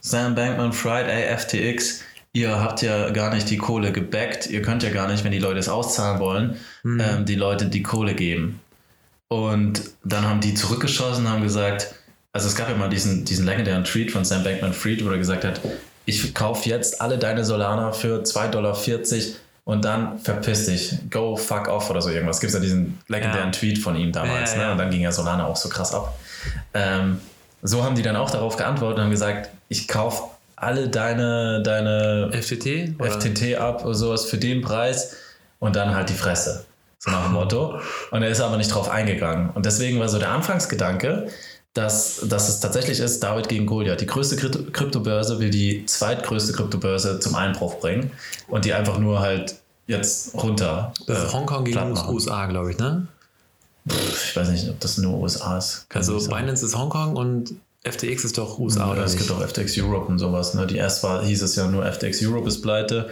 Sam Bankman Fried, ey, FTX, ihr habt ja gar nicht die Kohle gebackt, ihr könnt ja gar nicht, wenn die Leute es auszahlen wollen, ähm, die Leute die Kohle geben. Und dann haben die zurückgeschossen, haben gesagt, also es gab ja mal diesen, diesen legendären Tweet von Sam Bankman Fried, wo er gesagt hat, ich kaufe jetzt alle deine Solana für 2,40 Dollar und dann verpiss dich, go fuck off oder so irgendwas. Gibt es ja diesen legendären Ja. Tweet von ihm damals, Ja, ja, ne? ja. Und dann ging ja Solana auch so krass ab. Ähm, so haben die dann auch darauf geantwortet und haben gesagt, ich kaufe alle deine, deine FTT? Oder? FTT ab oder sowas für den Preis und dann halt die Fresse. So nach dem Motto. Und er ist aber nicht drauf eingegangen. Und deswegen war so der Anfangsgedanke, dass, dass es tatsächlich ist, David gegen Goliath. Die größte Krypto- Kryptobörse will die zweitgrößte Kryptobörse zum Einbruch bringen und die einfach nur halt jetzt runter. Äh, Hongkong gegen. USA, glaube ich, ne? Ich weiß nicht, ob das nur USA ist. Kann Also. Binance ist Hongkong und FTX ist doch USA, Ja, oder es nicht? gibt auch FTX Europe und sowas. Ne? Die erst war, hieß es ja nur FTX Europe ist pleite.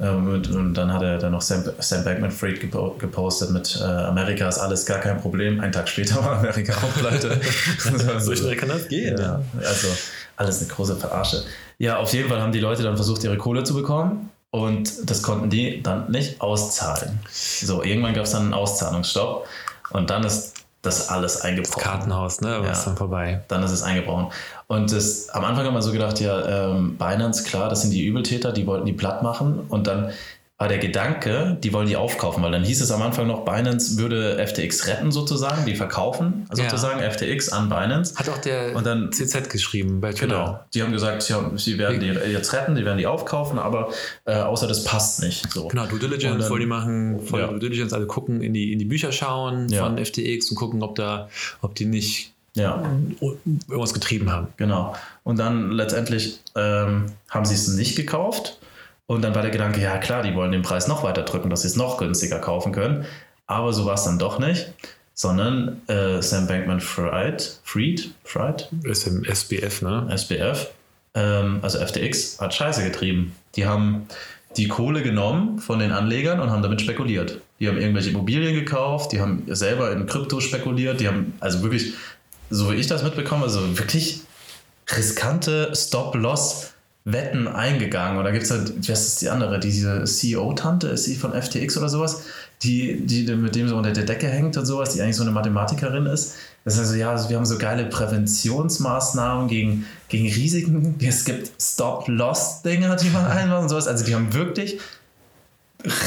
Ähm, und, und dann hat er dann noch Sam, Sam Bankman-Fried gepo gepostet mit äh, Amerika ist alles gar kein Problem. Einen Tag später war Amerika auch pleite. So schnell kann das gehen, ja. Also alles eine große Verarsche. Ja, auf jeden Fall haben die Leute dann versucht, ihre Kohle zu bekommen. Und das konnten die dann nicht auszahlen. So, irgendwann gab es dann einen Auszahlungsstopp. Und dann ist das alles eingebrochen Kartenhaus, ne? Aber Ja. ist dann vorbei. dann ist es eingebrochen. Und das, am Anfang haben wir so gedacht, ja, ähm, Binance, klar, das sind die Übeltäter, die wollten die platt machen. Und dann war der Gedanke, die wollen die aufkaufen, weil dann hieß es am Anfang noch, Binance würde FTX retten sozusagen, die verkaufen Ja. sozusagen FTX an Binance. Hat auch der Und dann- CZ geschrieben bei Twitter. Genau. Die haben gesagt, ja, sie werden die jetzt retten, die werden die aufkaufen, aber äh, außer das passt nicht. So. Genau, Due Diligence dann- wollen die machen, voll Ja. Due Diligence, also gucken, in die, in die Bücher schauen Ja. von FTX und gucken, ob da, ob die nicht Ja. irgendwas getrieben haben. Genau. Und dann letztendlich ähm, haben sie es nicht gekauft. Und dann war der Gedanke, ja klar, die wollen den Preis noch weiter drücken, dass sie es noch günstiger kaufen können. Aber so war es dann doch nicht, sondern äh, Sam Bankman Fried, Fried, Fried, Ist im SBF, ne? SBF, ähm, also FTX, hat Scheiße getrieben. Die haben die Kohle genommen von den Anlegern und haben damit spekuliert. Die haben irgendwelche Immobilien gekauft, die haben selber in Krypto spekuliert, die haben also wirklich, so wie ich das mitbekomme, also wirklich riskante Stop-Loss-Wetten eingegangen. Da gibt es halt, was ist die andere, diese CEO-Tante, ist sie von FTX oder sowas, die, die mit dem so unter der Decke hängt und sowas, die eigentlich so eine Mathematikerin ist. Das ist also, ja, wir haben so geile Präventionsmaßnahmen gegen, gegen Risiken. Es gibt Stop-Loss-Dinger, die man einmacht und sowas. Also die haben wirklich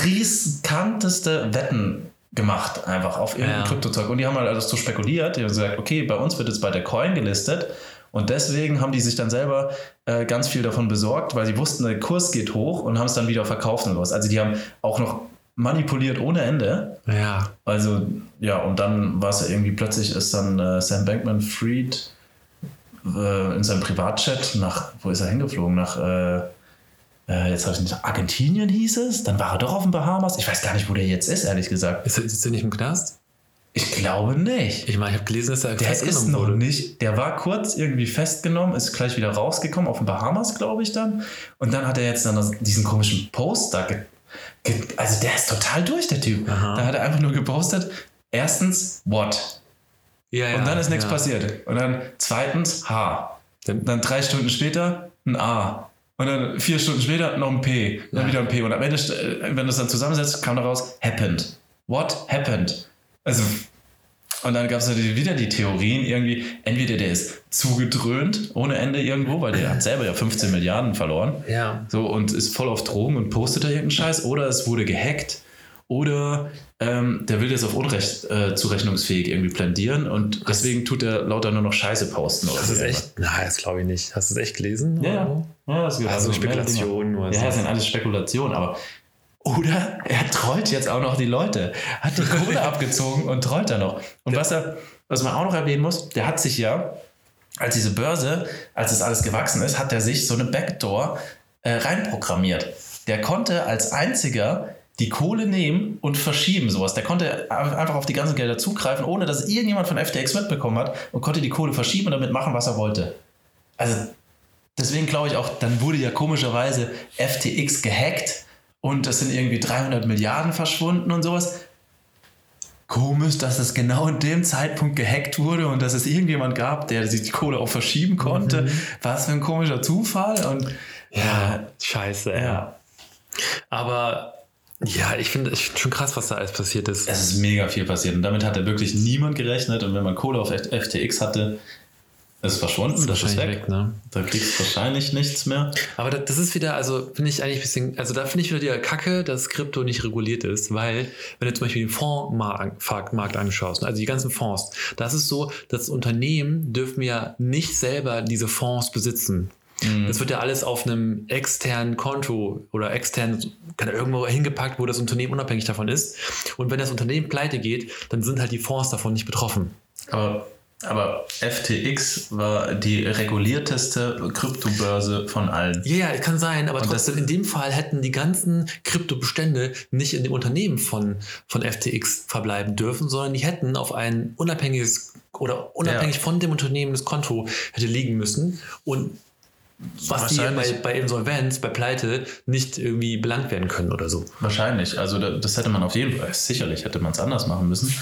riskanteste Wetten gemacht, einfach auf irgendein Ja. Kryptozeug. Und die haben halt alles so spekuliert. Die haben gesagt, okay, bei uns wird jetzt bei der Coin gelistet. Und deswegen haben die sich dann selber äh, ganz viel davon besorgt, weil sie wussten, der Kurs geht hoch und haben es dann wieder verkauft und was. Also die haben auch noch manipuliert ohne Ende. Ja. Also, ja, und dann war es ja irgendwie plötzlich ist dann äh, Sam Bankman Fried äh, in seinem Privatchat nach, wo ist er hingeflogen? Nach, äh, äh, jetzt habe ich nicht, Argentinien hieß es? Dann war er doch auf den Bahamas. Ich weiß gar nicht, wo der jetzt ist, ehrlich gesagt. Ist, ist er nicht im Knast? Ich glaube nicht. Ich meine, ich habe gelesen, dass er Der ist festgenommen noch wurde. nicht. Der war kurz irgendwie festgenommen, ist gleich wieder rausgekommen, auf den Bahamas, glaube ich dann. Und dann hat er jetzt dann diesen komischen Post da. Ge, ge, also der ist total durch, der Typ. Aha. Da hat er einfach nur gepostet: erstens, what? Ja, ja, Und dann ist nichts ja. passiert. Und dann zweitens, H. Dann- Dann drei Stunden später ein A. Und dann vier Stunden später noch ein P. Dann wieder ein P. Und am Ende, wenn du es dann zusammensetzt, kam daraus happened. What happened? Also, und dann gab es natürlich wieder die Theorien irgendwie, entweder der ist zugedröhnt ohne Ende irgendwo, weil der hat selber ja 15 Milliarden verloren. Ja. So und ist voll auf Drogen und postet da irgendeinen Scheiß. Oder es wurde gehackt. Oder ähm, der will das auf Unrecht äh, zurechnungsfähig irgendwie plädieren und deswegen tut er lauter nur noch Scheiße posten. Oder es irgendwas. echt? Nein, das glaube ich nicht. Hast du es echt gelesen? Ja, ja. Oder? ja das Also Spekulationen. Ja, das sind alles Spekulationen, aber. Oder er trollt jetzt auch noch die Leute. Hat die Kohle abgezogen und trollt da noch. Und was, er, was man auch noch erwähnen muss, der hat sich ja, als diese Börse, als es alles gewachsen ist, hat er sich so eine Backdoor äh, reinprogrammiert. Der konnte als einziger die Kohle nehmen und verschieben, sowas. Der konnte einfach auf die ganzen Gelder zugreifen, ohne dass irgendjemand von FTX mitbekommen hat und konnte die Kohle verschieben und damit machen, was er wollte. Also deswegen glaube ich auch, dann wurde ja komischerweise FTX gehackt und es sind irgendwie 300 Milliarden verschwunden und sowas. Komisch, dass es genau in dem Zeitpunkt gehackt wurde und dass es irgendjemand gab, der sich die Kohle auch verschieben konnte. Was für ein komischer Zufall. Und Ja, scheiße, ja. ja, Aber ja, ich finde es schon krass, was da alles passiert ist. es ist mega viel passiert und damit hat ja wirklich niemand gerechnet. Und wenn man Kohle auf FTX hatte, ist verschwunden, das ist weg. weg, ne? Da kriegst du wahrscheinlich nichts mehr. Aber das, das ist wieder, also finde ich eigentlich ein bisschen, also da finde ich wieder die Kacke, dass Krypto nicht reguliert ist, weil, wenn du zum Beispiel den Fondsmarkt Markt anschaust, also die ganzen Fonds, das ist so, dass Unternehmen dürfen ja nicht selber diese Fonds besitzen. Das wird ja alles auf einem externen Konto oder extern kann irgendwo hingepackt, wo das Unternehmen unabhängig davon ist. Und wenn das Unternehmen pleite geht, dann sind halt die Fonds davon nicht betroffen. Aber Aber FTX war die regulierteste Kryptobörse von allen. Ja, ja, kann sein, aber Und trotzdem, in dem Fall hätten die ganzen Kryptobestände nicht in dem Unternehmen von, von FTX verbleiben dürfen, sondern die hätten auf ein unabhängiges oder unabhängig Ja. von dem Unternehmen das Konto hätte liegen müssen und was die bei, bei Insolvenz, bei Pleite nicht irgendwie belangt werden können oder so. Wahrscheinlich. Also da- das hätte man auf jeden Fall, sicherlich hätte man es anders machen müssen.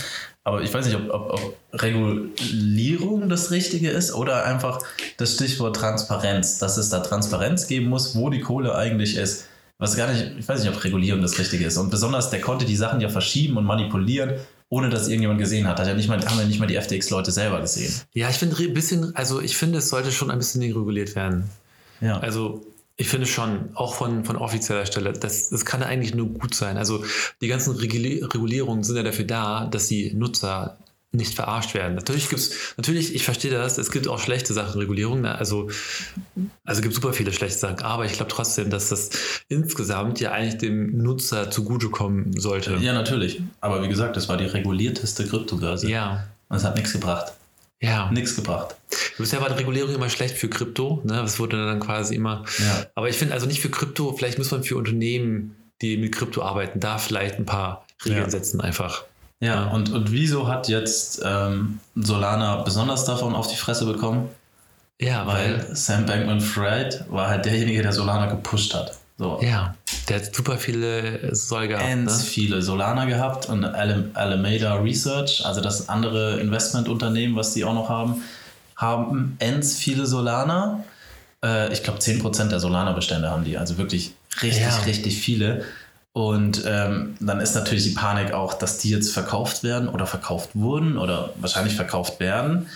Aber ich weiß nicht, ob, ob, ob Regulierung das Richtige ist oder einfach das Stichwort Transparenz, dass es da Transparenz geben muss, wo die Kohle eigentlich ist. Was gar nicht, ich weiß nicht, ob Regulierung das Richtige ist. Und besonders, der konnte die Sachen ja verschieben und manipulieren, ohne dass irgendjemand gesehen hat. Hat ja nicht mal, haben ja nicht mal die FTX-Leute selber gesehen. Ja, ich finde ein bisschen, also ich finde, es sollte schon ein bisschen reguliert werden. Ja. Also ich finde schon, auch von, von offizieller Stelle, das, das kann eigentlich nur gut sein. Also die ganzen Reguli- Regulierungen sind ja dafür da, dass die Nutzer nicht verarscht werden. Natürlich gibt's, natürlich, ich verstehe das, es gibt auch schlechte Sachen, Regulierungen, ne? also, also es gibt super viele schlechte Sachen, aber ich glaube trotzdem, dass das insgesamt ja eigentlich dem Nutzer zugutekommen sollte. ja, natürlich. Aber wie gesagt, das war die regulierteste Kryptobörse. Ja. Und es hat nichts gebracht. Ja. Nichts gebracht. Bisher war die Regulierung immer schlecht für Krypto. Ne? Das wurde dann quasi immer. Ja. Aber ich finde also nicht für Krypto, vielleicht muss man für Unternehmen, die mit Krypto arbeiten, da vielleicht ein paar Regeln Ja. setzen einfach. Ja, und, und wieso hat jetzt ähm, Solana besonders davon auf die Fresse bekommen? Ja, weil. Weil Sam Bankman Fried war halt derjenige, der Solana gepusht hat. So. Ja, der hat super viele Soll gehabt. Ends Ne? viele Solana gehabt und Alam- Alameda Research, also das andere Investmentunternehmen, was die auch noch haben, haben ends viele Solana. Äh, ich glaube, 10% der Solana-Bestände haben die, also wirklich richtig, Ja. richtig viele. Und ähm, dann ist natürlich die Panik auch, dass die jetzt verkauft werden oder verkauft wurden oder wahrscheinlich verkauft werden,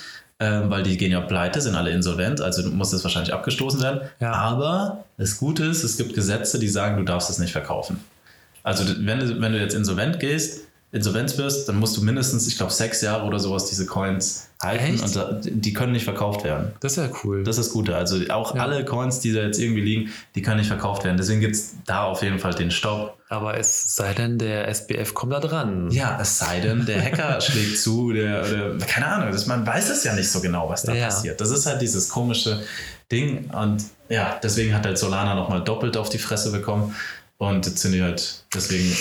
ähm, weil die gehen ja pleite, sind alle insolvent, also muss das wahrscheinlich abgestoßen werden. Ja. Aber das Gute ist, es gibt Gesetze, die sagen, du darfst es nicht verkaufen. Also wenn du, wenn du jetzt insolvent gehst, insolvent wirst, dann musst du mindestens, ich glaube, sechs Jahre oder sowas diese Coins halten Echt? und die können nicht verkauft werden. Das ist ja cool. Das ist das Gute. Also auch Ja. alle Coins, die da jetzt irgendwie liegen, die können nicht verkauft werden. Deswegen gibt es da auf jeden Fall den Stopp. Aber es sei denn, der SBF kommt da dran. Ja, es sei denn, der Hacker schlägt zu, der, oder keine Ahnung, das, man weiß es ja nicht so genau, was da Ja. passiert. Das ist halt dieses komische Ding und ja, deswegen hat halt Solana nochmal doppelt auf die Fresse bekommen und jetzt sind die halt deswegen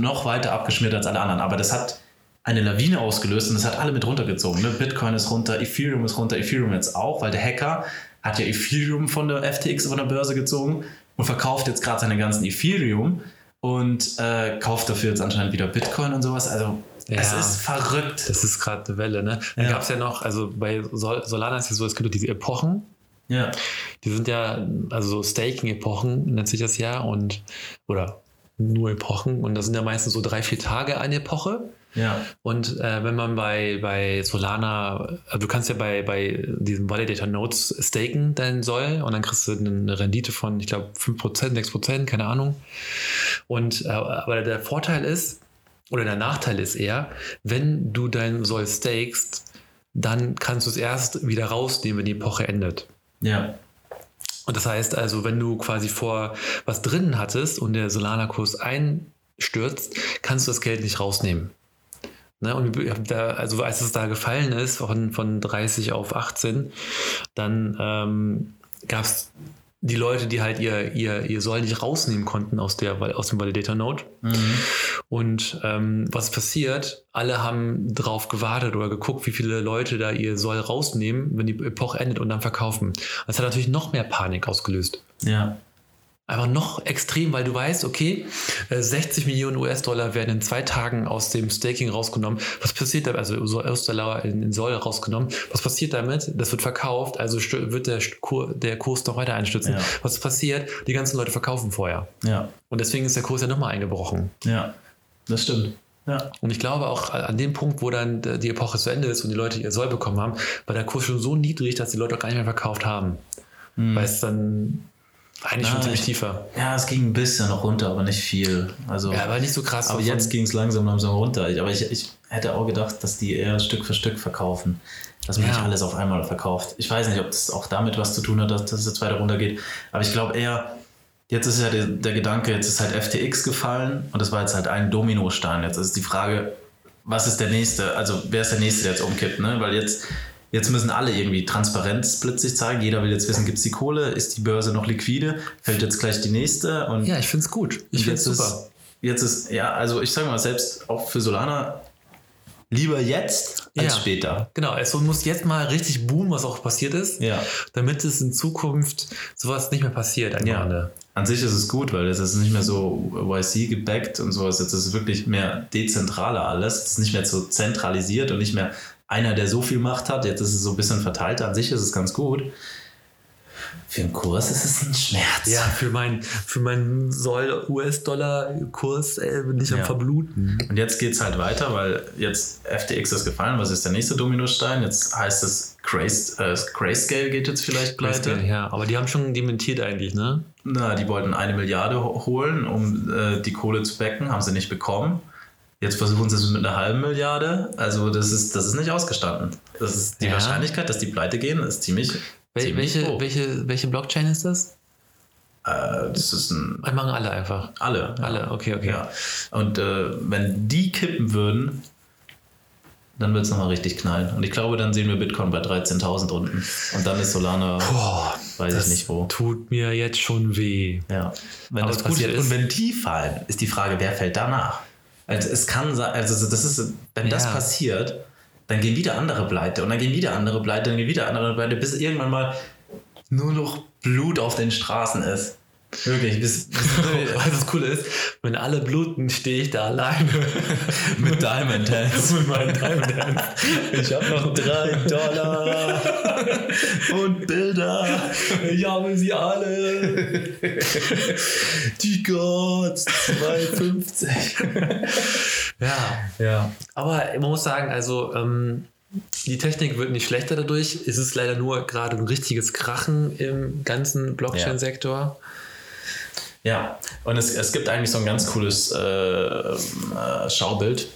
noch weiter abgeschmiert als alle anderen. Aber das hat eine Lawine ausgelöst und das hat alle mit runtergezogen. Ne? Bitcoin ist runter, Ethereum ist runter, Ethereum jetzt auch, weil der Hacker hat ja Ethereum von der FTX von der Börse gezogen und verkauft jetzt gerade seine ganzen Ethereum und äh, kauft dafür jetzt anscheinend wieder Bitcoin und sowas. Also es Ja. ist verrückt. Das ist gerade eine Welle, ne? Dann Ja. gab es ja noch, also bei Sol Solana ist ja so, es gibt diese Epochen, Ja, die sind ja, also so Staking-Epochen nennt sich das ja und, oder nur Epochen und das sind ja meistens so drei, vier Tage eine Epoche. Ja, Und äh, wenn man bei, bei Solana, also du kannst ja bei, bei diesem Validator Nodes staken dein Soll und dann kriegst du eine Rendite von, ich glaube, 5%, 6%, keine Ahnung. Und äh, aber der Vorteil ist, oder der Nachteil ist eher, wenn du dein Soll stakest, dann kannst du es erst wieder rausnehmen, wenn die Epoche endet. ja, Und das heißt also, wenn du quasi vor was drinnen hattest und der Solana-Kurs einstürzt, kannst du das Geld nicht rausnehmen. Ne? Und da, also als es da gefallen ist, von, von 30 auf 18, dann ähm, gab es die Leute, die halt ihr, ihr, ihr Soll nicht rausnehmen konnten aus, der, aus dem Validator-Node. mhm. Und ähm, was passiert? Alle haben drauf gewartet oder geguckt, wie viele Leute da ihr Soll rausnehmen, wenn die Epoche endet und dann verkaufen. Das hat natürlich noch mehr Panik ausgelöst. ja, Einfach noch extrem, weil du weißt, okay, äh, 60 Millionen US-Dollar werden in zwei Tagen aus dem Staking rausgenommen. Was passiert da? Also US-Dollar in, in Soll rausgenommen. Was passiert damit? Das wird verkauft, also wird der, Kur, der Kurs noch weiter einstürzen. Ja. Was passiert? Die ganzen Leute verkaufen vorher. ja, Und deswegen ist der Kurs ja nochmal eingebrochen. ja, das stimmt. Ja, Und ich glaube auch an dem Punkt, wo dann die Epoche zu Ende ist und die Leute ihr Soll bekommen haben, war der Kurs schon so niedrig, dass die Leute auch gar nicht mehr verkauft haben. Weil es dann eigentlich schon ziemlich ich- tiefer. ja, es ging ein bisschen noch runter, aber nicht viel. Also, Ja, aber nicht so krass. aber jetzt ging es langsam, langsam runter. Ich, aber ich, ich hätte auch gedacht, dass die eher Stück für Stück verkaufen. Dass man Ja. nicht alles auf einmal verkauft. Ich weiß nicht, ob das auch damit was zu tun hat, dass, dass es jetzt weiter runtergeht. Aber ich glaube eher, jetzt ist ja der, der Gedanke, jetzt ist halt FTX gefallen und das war jetzt halt ein Dominostein. Jetzt ist die Frage, was ist der nächste? Also wer ist der nächste, der jetzt umkippt? Ne? Weil jetzt Jetzt müssen alle irgendwie Transparenz plötzlich zeigen. Jeder will jetzt wissen, gibt es die Kohle? Ist die Börse noch liquide? Fällt jetzt gleich die nächste? Und Ja, ich finde es gut. Ich finde es super. Ist, jetzt ist, ja, also ich sage mal, selbst auch für Solana lieber jetzt als Ja. später. Genau, es muss jetzt mal richtig boomen, was auch passiert ist, Ja. damit es in Zukunft sowas nicht mehr passiert. Ja. Grunde. An sich ist es gut, weil es ist nicht mehr so YC gebackt und sowas. Jetzt ist es wirklich mehr dezentraler alles. Es ist nicht mehr so zentralisiert und nicht mehr einer, der so viel Macht hat. Jetzt ist es so ein bisschen verteilter. An sich ist es ganz gut. Für den Kurs ist es ein Schmerz. Ja, für meinen für mein Soll-US-Dollar-Kurs äh, bin ich am Ja. Verbluten. Und jetzt geht es halt weiter, weil jetzt FTX ist gefallen. Was ist der nächste Dominostein? Jetzt heißt es Grace, äh, Grayscale geht jetzt vielleicht pleite. Ja, aber die haben schon dementiert eigentlich, ne? Na, die wollten eine Milliarde ho- holen, um äh, die Kohle zu becken, haben sie nicht bekommen. Jetzt versuchen sie es mit einer halben Milliarde. Also das ist, das ist nicht ausgestanden. Das ist die Ja. Wahrscheinlichkeit, dass die pleite gehen, ist ziemlich, Wel ziemlich welche, hoch. welche, welche Blockchain ist das? Äh, das ist ein, Das machen alle einfach. alle. ja. Alle, okay, okay. Ja. Und äh, wenn die kippen würden, dann wird es nochmal richtig knallen. Und ich glaube, dann sehen wir Bitcoin bei 13.000 unten. Und dann ist Solana, Boah, weiß ich nicht wo. tut mir jetzt schon weh. Ja. Wenn Aber das passiert ist- Und wenn die fallen, ist die Frage, wer fällt danach? Also es kann sein, also das ist, wenn das Ja. passiert, dann gehen wieder andere pleite und dann gehen wieder andere pleite, dann gehen wieder andere pleite, bis irgendwann mal nur noch Blut auf den Straßen ist. Wirklich, bis Was das Coole ist, wenn alle bluten, stehe ich da alleine. mit Diamond Hands. mit meinen Diamond Hands. Ich habe noch drei Dollar und Bilder. Ich habe sie alle. Die Gods 250. Ja, Ja. aber man muss sagen, also ähm, die Technik wird nicht schlechter dadurch. Es ist leider nur gerade ein richtiges Krachen im ganzen Blockchain-Sektor. Ja, und es, es gibt eigentlich so ein ganz cooles äh, äh, Schaubild.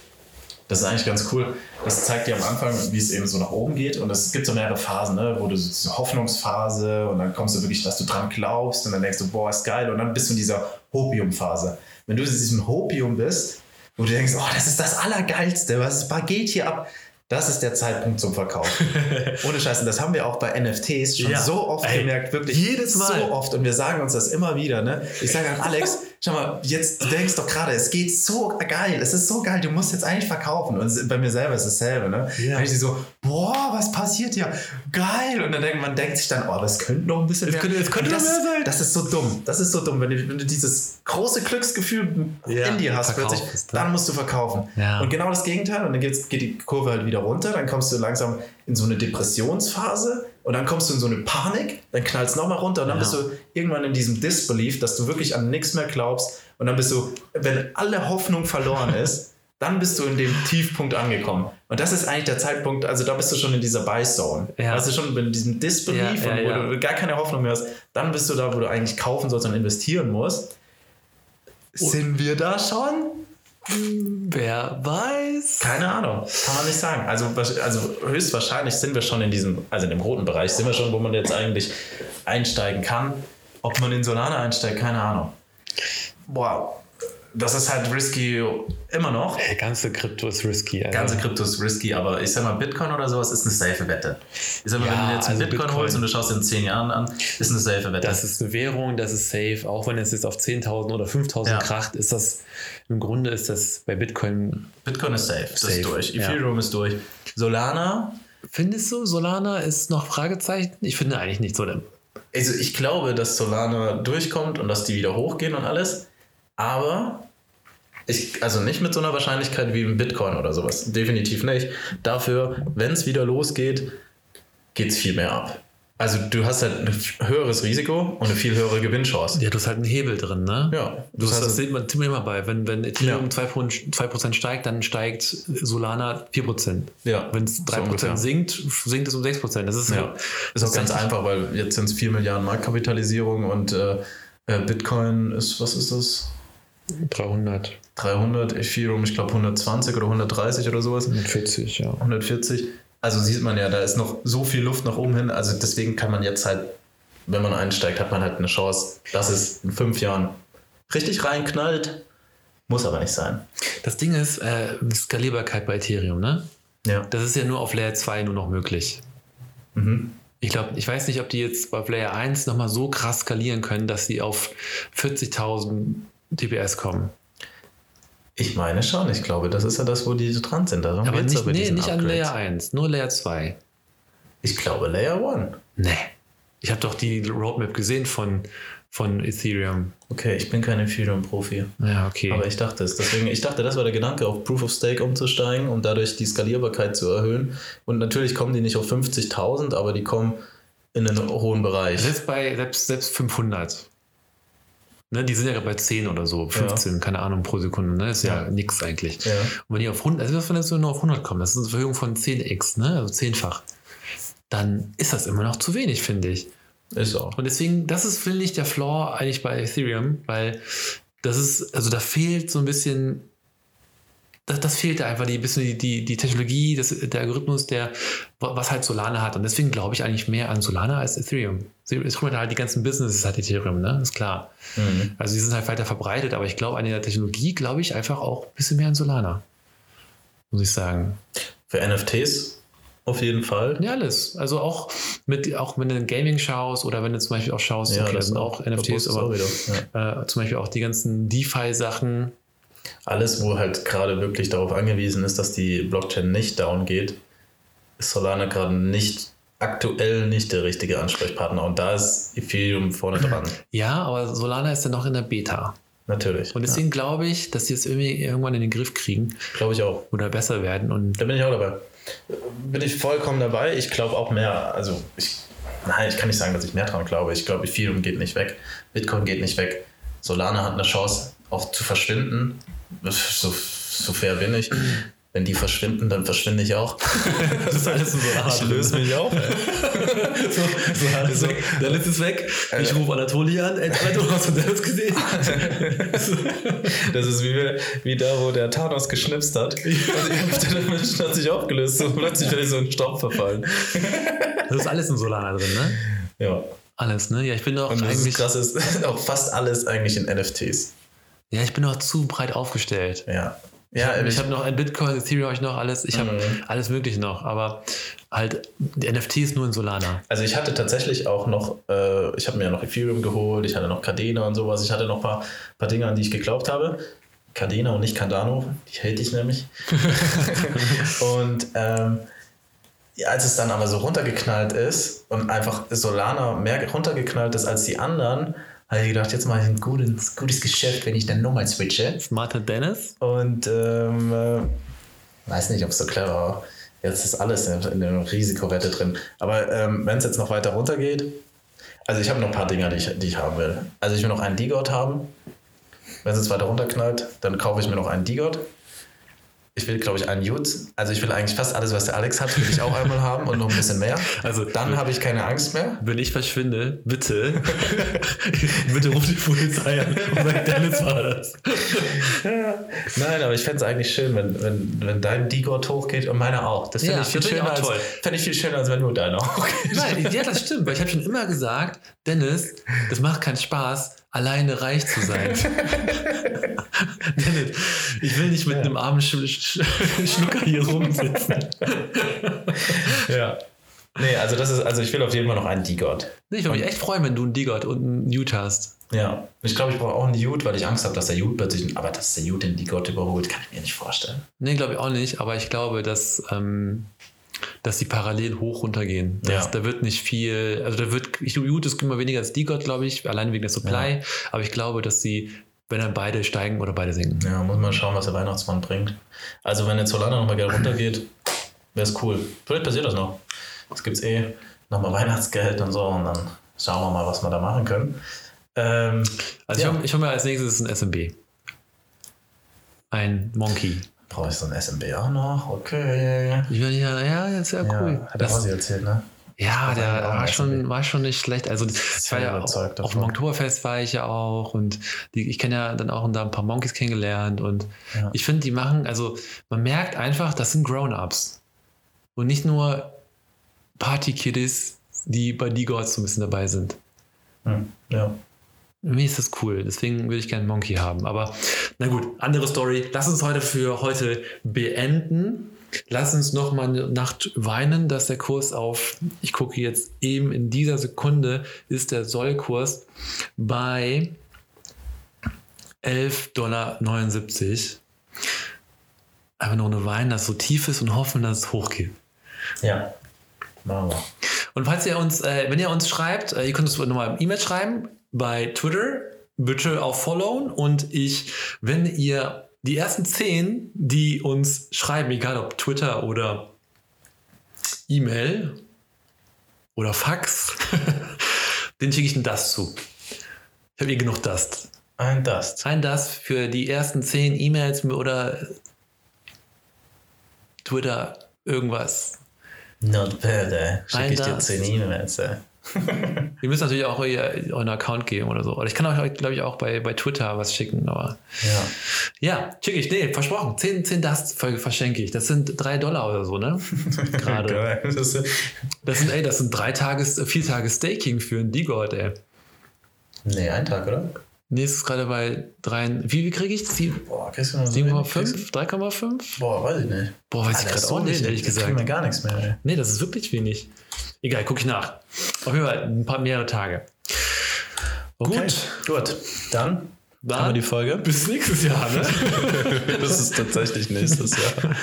Das ist eigentlich ganz cool. Das zeigt dir am Anfang, wie es eben so nach oben geht. Und es gibt so mehrere Phasen, ne? wo du so diese Hoffnungsphase und dann kommst du wirklich, dass du dran glaubst und dann denkst du, boah, ist geil. Und dann bist du in dieser Hopium-Phase. Wenn du in diesem Hopium bist, wo du denkst, oh, das ist das Allergeilste, was geht hier ab? Das ist der Zeitpunkt zum Verkauf. Ohne Scheiße, das haben wir auch bei NFTs schon Ja. so oft Ey, gemerkt, wirklich jedes Mal. so oft. Und wir sagen uns das immer wieder. Ne? Ich sage an Alex, schau mal, jetzt du denkst doch gerade, es geht so geil, es ist so geil, du musst jetzt eigentlich verkaufen. Und bei mir selber ist es dasselbe. Ne? Ja. Wenn ich so, boah, was passiert hier? Geil. Und dann denkt man denkt sich dann, oh, es könnte noch ein bisschen mehr. könnte- es könnte das, noch mehr sein. Das ist so dumm. Das ist so dumm, wenn du, wenn du dieses große Glücksgefühl Ja, in dir hast, plötzlich, ne? dann musst du verkaufen. Ja. Und genau das Gegenteil. Und dann geht die Kurve halt wieder runter. Dann kommst du langsam in so eine Depressionsphase. Und dann kommst du in so eine Panik. Dann knallst du nochmal runter. Und dann Ja. bist du irgendwann in diesem Disbelief, dass du wirklich an nichts mehr glaubst. Und dann bist du, wenn alle Hoffnung verloren ist, dann bist du in dem Tiefpunkt angekommen. Und das ist eigentlich der Zeitpunkt, also da bist du schon in dieser Buy-Zone. Ja. Weißt du schon, in diesem Disbelief, Ja, ja, und wo ja. du gar keine Hoffnung mehr hast, dann bist du da, wo du eigentlich kaufen sollst und investieren musst. Sind wir da schon? Wer weiß? Keine Ahnung, kann man nicht sagen. Also, also höchstwahrscheinlich sind wir schon in diesem, also in dem roten Bereich, sind wir schon, wo man jetzt eigentlich einsteigen kann. Ob man in Solana einsteigt, keine Ahnung. Boah, das ist halt risky immer noch. Der ganze Krypto ist risky. Also. Ganze Krypto ist risky, aber ich sag mal, Bitcoin oder sowas ist eine safe Wette. Ich sag mal, Ja, wenn du jetzt einen also Bitcoin, Bitcoin- holst und du schaust in 10 Jahren an, ist eine safe Wette. Das ist eine Währung, das ist safe. Auch wenn es jetzt auf 10.000 oder 5.000 Ja. kracht, ist das im Grunde ist das bei Bitcoin. Bitcoin ist safe, das Safe, ist durch. ja. Ethereum ist durch. Solana, Findest du, Solana ist noch Fragezeichen? Ich finde eigentlich nicht so. denn- also ich glaube, dass Solana durchkommt und dass die wieder hochgehen und alles, aber ich, also nicht mit so einer Wahrscheinlichkeit wie ein Bitcoin oder sowas. Definitiv nicht. Dafür, wenn es wieder losgeht, geht es viel mehr ab. Also du hast halt ein höheres Risiko und eine viel höhere Gewinnchance. Ja, du hast halt einen Hebel drin, ne? Ja, Du das hast, das sieht man immer bei. Wenn, wenn Ethereum Ja. 2%, 2% steigt, dann steigt Solana 4%. Ja, Wenn es so 3% ungefähr. sinkt, sinkt es um 6%. Das ist, Ja, ist auch ganz einfach, weil jetzt sind es 4 Milliarden Marktkapitalisierung und äh, äh, Bitcoin ist, was ist das? 300, 300, Ethereum, ich glaube 120 oder 130 oder sowas. 140, ja. 140. Also sieht man ja, da ist noch so viel Luft nach oben hin. Also deswegen kann man jetzt halt, wenn man einsteigt, hat man halt eine Chance, dass es in fünf Jahren richtig reinknallt. Muss aber nicht sein. Das Ding ist, äh, Skalierbarkeit bei Ethereum, ne? Ja. Das ist ja nur auf Layer 2 nur noch möglich. Mhm. Ich glaube, ich weiß nicht, ob die jetzt bei Layer 1 nochmal so krass skalieren können, dass sie auf 40.000 dps kommen. Ich meine schon. Ich glaube, das ist ja das, wo die so dran sind. Darum Aber nicht, nee, nicht an. Layer 1, nur Layer 2. Ich glaube Layer 1. Nee. Ich habe doch die Roadmap gesehen von, von Ethereum. Okay, ich bin kein Ethereum-Profi. Ja, okay. Aber ich dachte es. Deswegen, ich dachte, das war der Gedanke, auf Proof of Stake umzusteigen, um dadurch die Skalierbarkeit zu erhöhen. Und natürlich kommen die nicht auf 50.000, aber die kommen in einen hohen Bereich. selbst bei selbst, selbst 500. Ne, die sind ja gerade bei 10 oder so, 15, keine Ahnung, pro Sekunde. Ne? Ist ja, Ja. nix eigentlich. Ja. Und wenn die auf 100, also was, wenn das nur auf 100 kommen, das ist eine Verhöhung von 10x, ne? also zehnfach, dann ist das immer noch zu wenig, finde ich. Ist auch. Und deswegen, das ist, finde ich, der Flaw eigentlich bei Ethereum, weil das ist, also da fehlt so ein bisschen, das, das fehlt da einfach die bisschen die, die, die Technologie, das, der Algorithmus, der, was halt Solana hat. Und deswegen glaube ich eigentlich mehr an Solana als Ethereum. Es kommen halt die ganzen Businesses hat Ethereum, ne? Ist klar. Mhm. Also die sind halt weiter verbreitet, aber ich glaube an der Technologie glaube ich einfach auch ein bisschen mehr an Solana. Muss ich sagen. Für NFTs auf jeden Fall. Ja, alles. Also auch mit, auch wenn du in Gaming schaust oder wenn du zum Beispiel auch schaust, okay, das sind auch NFTs, Robust aber. Ja. äh, zum Beispiel auch die ganzen DeFi-Sachen. Alles, wo halt gerade wirklich darauf angewiesen ist, dass die Blockchain nicht down geht, ist Solana gerade nicht aktuell nicht der richtige Ansprechpartner. Und da ist Ethereum vorne dran. Ja, aber Solana ist ja noch in der Beta. Natürlich. Und deswegen glaube ich, dass sie es irgendwie irgendwann in den Griff kriegen Glaube ich auch. oder besser werden. Und Da bin ich auch dabei. Bin ich vollkommen dabei. Ich glaube auch mehr, also ich, nein, ich kann nicht sagen, dass ich mehr dran glaube. Ich glaube, Ethereum geht nicht weg, Bitcoin geht nicht weg. Solana hat eine Chance, auch zu verschwinden. So, so fair bin ich. Wenn die verschwinden, dann verschwinde ich auch. das ist alles in Solana. Ich löse mich auf. so, so, also, Dennis ist weg. Ich rufe Anatoli an. Ey, du hast du Dennis gesehen? Das ist wie, wie da, wo der Thanos geschnipst hat. Und der Mensch hat sich aufgelöst. So plötzlich bin ich so in Staub verfallen. Das ist alles in Solana drin, ne? Ja. Alles, ne? Ja, ich bin doch Und das eigentlich. ist krass ist auch fast alles eigentlich in NFTs. Ja, ich bin noch zu breit aufgestellt. Ja. Ja, ich habe noch ein Bitcoin, Ethereum habe ich noch alles. Ich habe Mhm. alles mögliche noch, aber halt die NFTs nur in Solana. Also ich hatte tatsächlich auch noch, äh, ich habe mir ja noch Ethereum geholt, ich hatte noch Cardano und sowas, ich hatte noch ein paar, paar Dinge, an die ich geglaubt habe. Cardano und nicht Cardano, die hate ich nämlich. und ähm, ja, als es dann aber so runtergeknallt ist und einfach Solana mehr runtergeknallt ist als die anderen, habe ich gedacht, jetzt mache ich ein gutes, gutes Geschäft, wenn ich dann nochmal switche. Smarter Dennis? Und ähm, äh, weiß nicht, ob es so clever war. Jetzt ist alles in, der Risikowette drin. Aber ähm, wenn es jetzt noch weiter runtergeht, also ich habe noch ein paar Dinge, die ich, die ich haben will. Also ich will noch einen D-God haben. Wenn es jetzt weiter runterknallt, dann kaufe ich mir noch einen D-God. Ich will, glaube ich, einen Jute. Also ich will eigentlich fast alles, was der Alex hat, will ich auch einmal haben und noch ein bisschen mehr. Also- dann habe ich keine Angst mehr. Wenn ich verschwinde, bitte, bitte ruf die Polizei an und sag, Dennis war das. Nein, aber ich fände es eigentlich schön, wenn, wenn, wenn dein D-God hochgeht und meiner auch. Das fände Ja, ich, viel schöner als- fänd ich viel schöner, als wenn nur deiner hochgeht. Nein, ja, das stimmt, weil ich habe schon immer gesagt, Dennis, das macht keinen Spaß, alleine reich zu sein. Dennis, ich will nicht mit einem armen Sch Sch Schlucker hier rumsitzen. Ja. Nee, also das ist, also ich will auf jeden Fall noch einen D-God. Nee, ich würde mich echt freuen, wenn du einen D-God und einen Newt hast. Ja. Ich glaube, ich brauche auch einen Jute, weil ich Angst habe, dass der Jute plötzlich, aber dass der Jute den D-God überholt, kann ich mir nicht vorstellen. Nee, glaube ich auch nicht, aber ich glaube, dass, ähm, dass die parallel hoch runtergehen. Das, Ja. Da wird nicht viel, also da wird, ich Newt ist immer weniger als D-God, glaube ich, allein wegen der Supply, aber ich glaube, dass sie, wenn dann beide steigen oder beide sinken. Ja, muss man schauen, was der Weihnachtsmann bringt. Also wenn jetzt Solana nochmal Geld runtergeht, wäre es cool. Vielleicht passiert das noch. Es gibt eh nochmal Weihnachtsgeld und so und dann schauen wir mal, was wir da machen können. Ähm, Also Ja. ich hole mir als nächstes ein SMB. Ein Monkey. Brauche ich so ein SMB auch noch? Okay. Ich will ja, ja, das ist ja cool. Ja, hat das, Rossi erzählt, ne? ja, der war schon, war schon nicht schlecht. Also das ist war ja überzeugt auch, auf davon. dem Oktoberfest war ich ja auch und die, ich kenne ja dann auch da ein paar Monkeys kennengelernt und Ja. ich finde, die machen, also man merkt einfach, das sind Grown-Ups und nicht nur Party-Kiddies, die bei D-Gods so ein bisschen dabei sind. Hm, ja. Mir ist das cool, deswegen würde ich gerne Monkey haben. Aber na gut, andere Story. Lass uns heute für heute beenden. lass uns noch mal eine Nacht weinen, dass der Kurs auf, ich gucke jetzt eben in dieser Sekunde, ist der Sollkurs bei 11,79 Dollar. Einfach nur eine weinen, dass es so tief ist und hoffen, dass es hochgeht. Ja. Machen wir. Und falls ihr uns, äh, wenn ihr uns schreibt, äh, ihr könnt uns nochmal E-Mail schreiben bei Twitter, bitte auch followen. Und ich, wenn ihr die ersten zehn, die uns schreiben, egal ob Twitter oder E-Mail oder Fax, den schicke ich ein Dust zu. Ich habe hier genug Dust. Ein Dust. Ein Dust für die ersten zehn E-Mails oder Twitter, irgendwas. Not bad, ey. Schicke ich dir Dust. 10 E-Mails, ey. Ihr müsst natürlich auch euer, euren Account geben oder so. Oder ich kann euch, glaube ich, auch bei, bei Twitter was schicken. Aber Ja. ja, schicke ich. Nee, versprochen. 10, 10 Dust ver- verschenke ich. Das sind 3 Dollar oder so, ne? Gerade. Das Das sind, ey, das sind drei Tages, vier Tage Staking für einen D-God, ey. nee, ein Tag, oder? Nee, es ist gerade bei 3. Wie, wie kriege ich? Wenig? 7,5? 3,5? Boah, weiß ich nicht. Boah, weiß Ah, ich das gerade auch nicht, ehrlich Da kriegen wir gesagt. gar nichts mehr, ey. Nee, das ist wirklich wenig. Egal, gucke ich nach. Auf jeden Fall ein paar mehrere Tage. Okay, gut. Dann Dann haben wir die Folge. bis nächstes Jahr, ne? Das ist tatsächlich nächstes Jahr.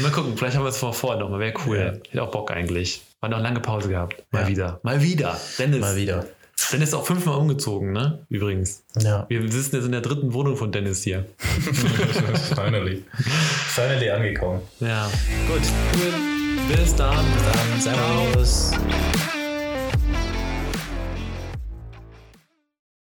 Mal gucken, vielleicht haben wir es vor, vor noch mal. Wäre cool. Ja. Hätte auch Bock eigentlich. War noch lange Pause gehabt. Mal Ja. wieder. Mal wieder. Dennis. Mal wieder. Dennis ist auch fünfmal umgezogen, ne? Übrigens. Ja. Wir sitzen jetzt in der dritten Wohnung von Dennis hier. Finally. Finally angekommen. Ja. Gut. Bis dann. Dann Servus.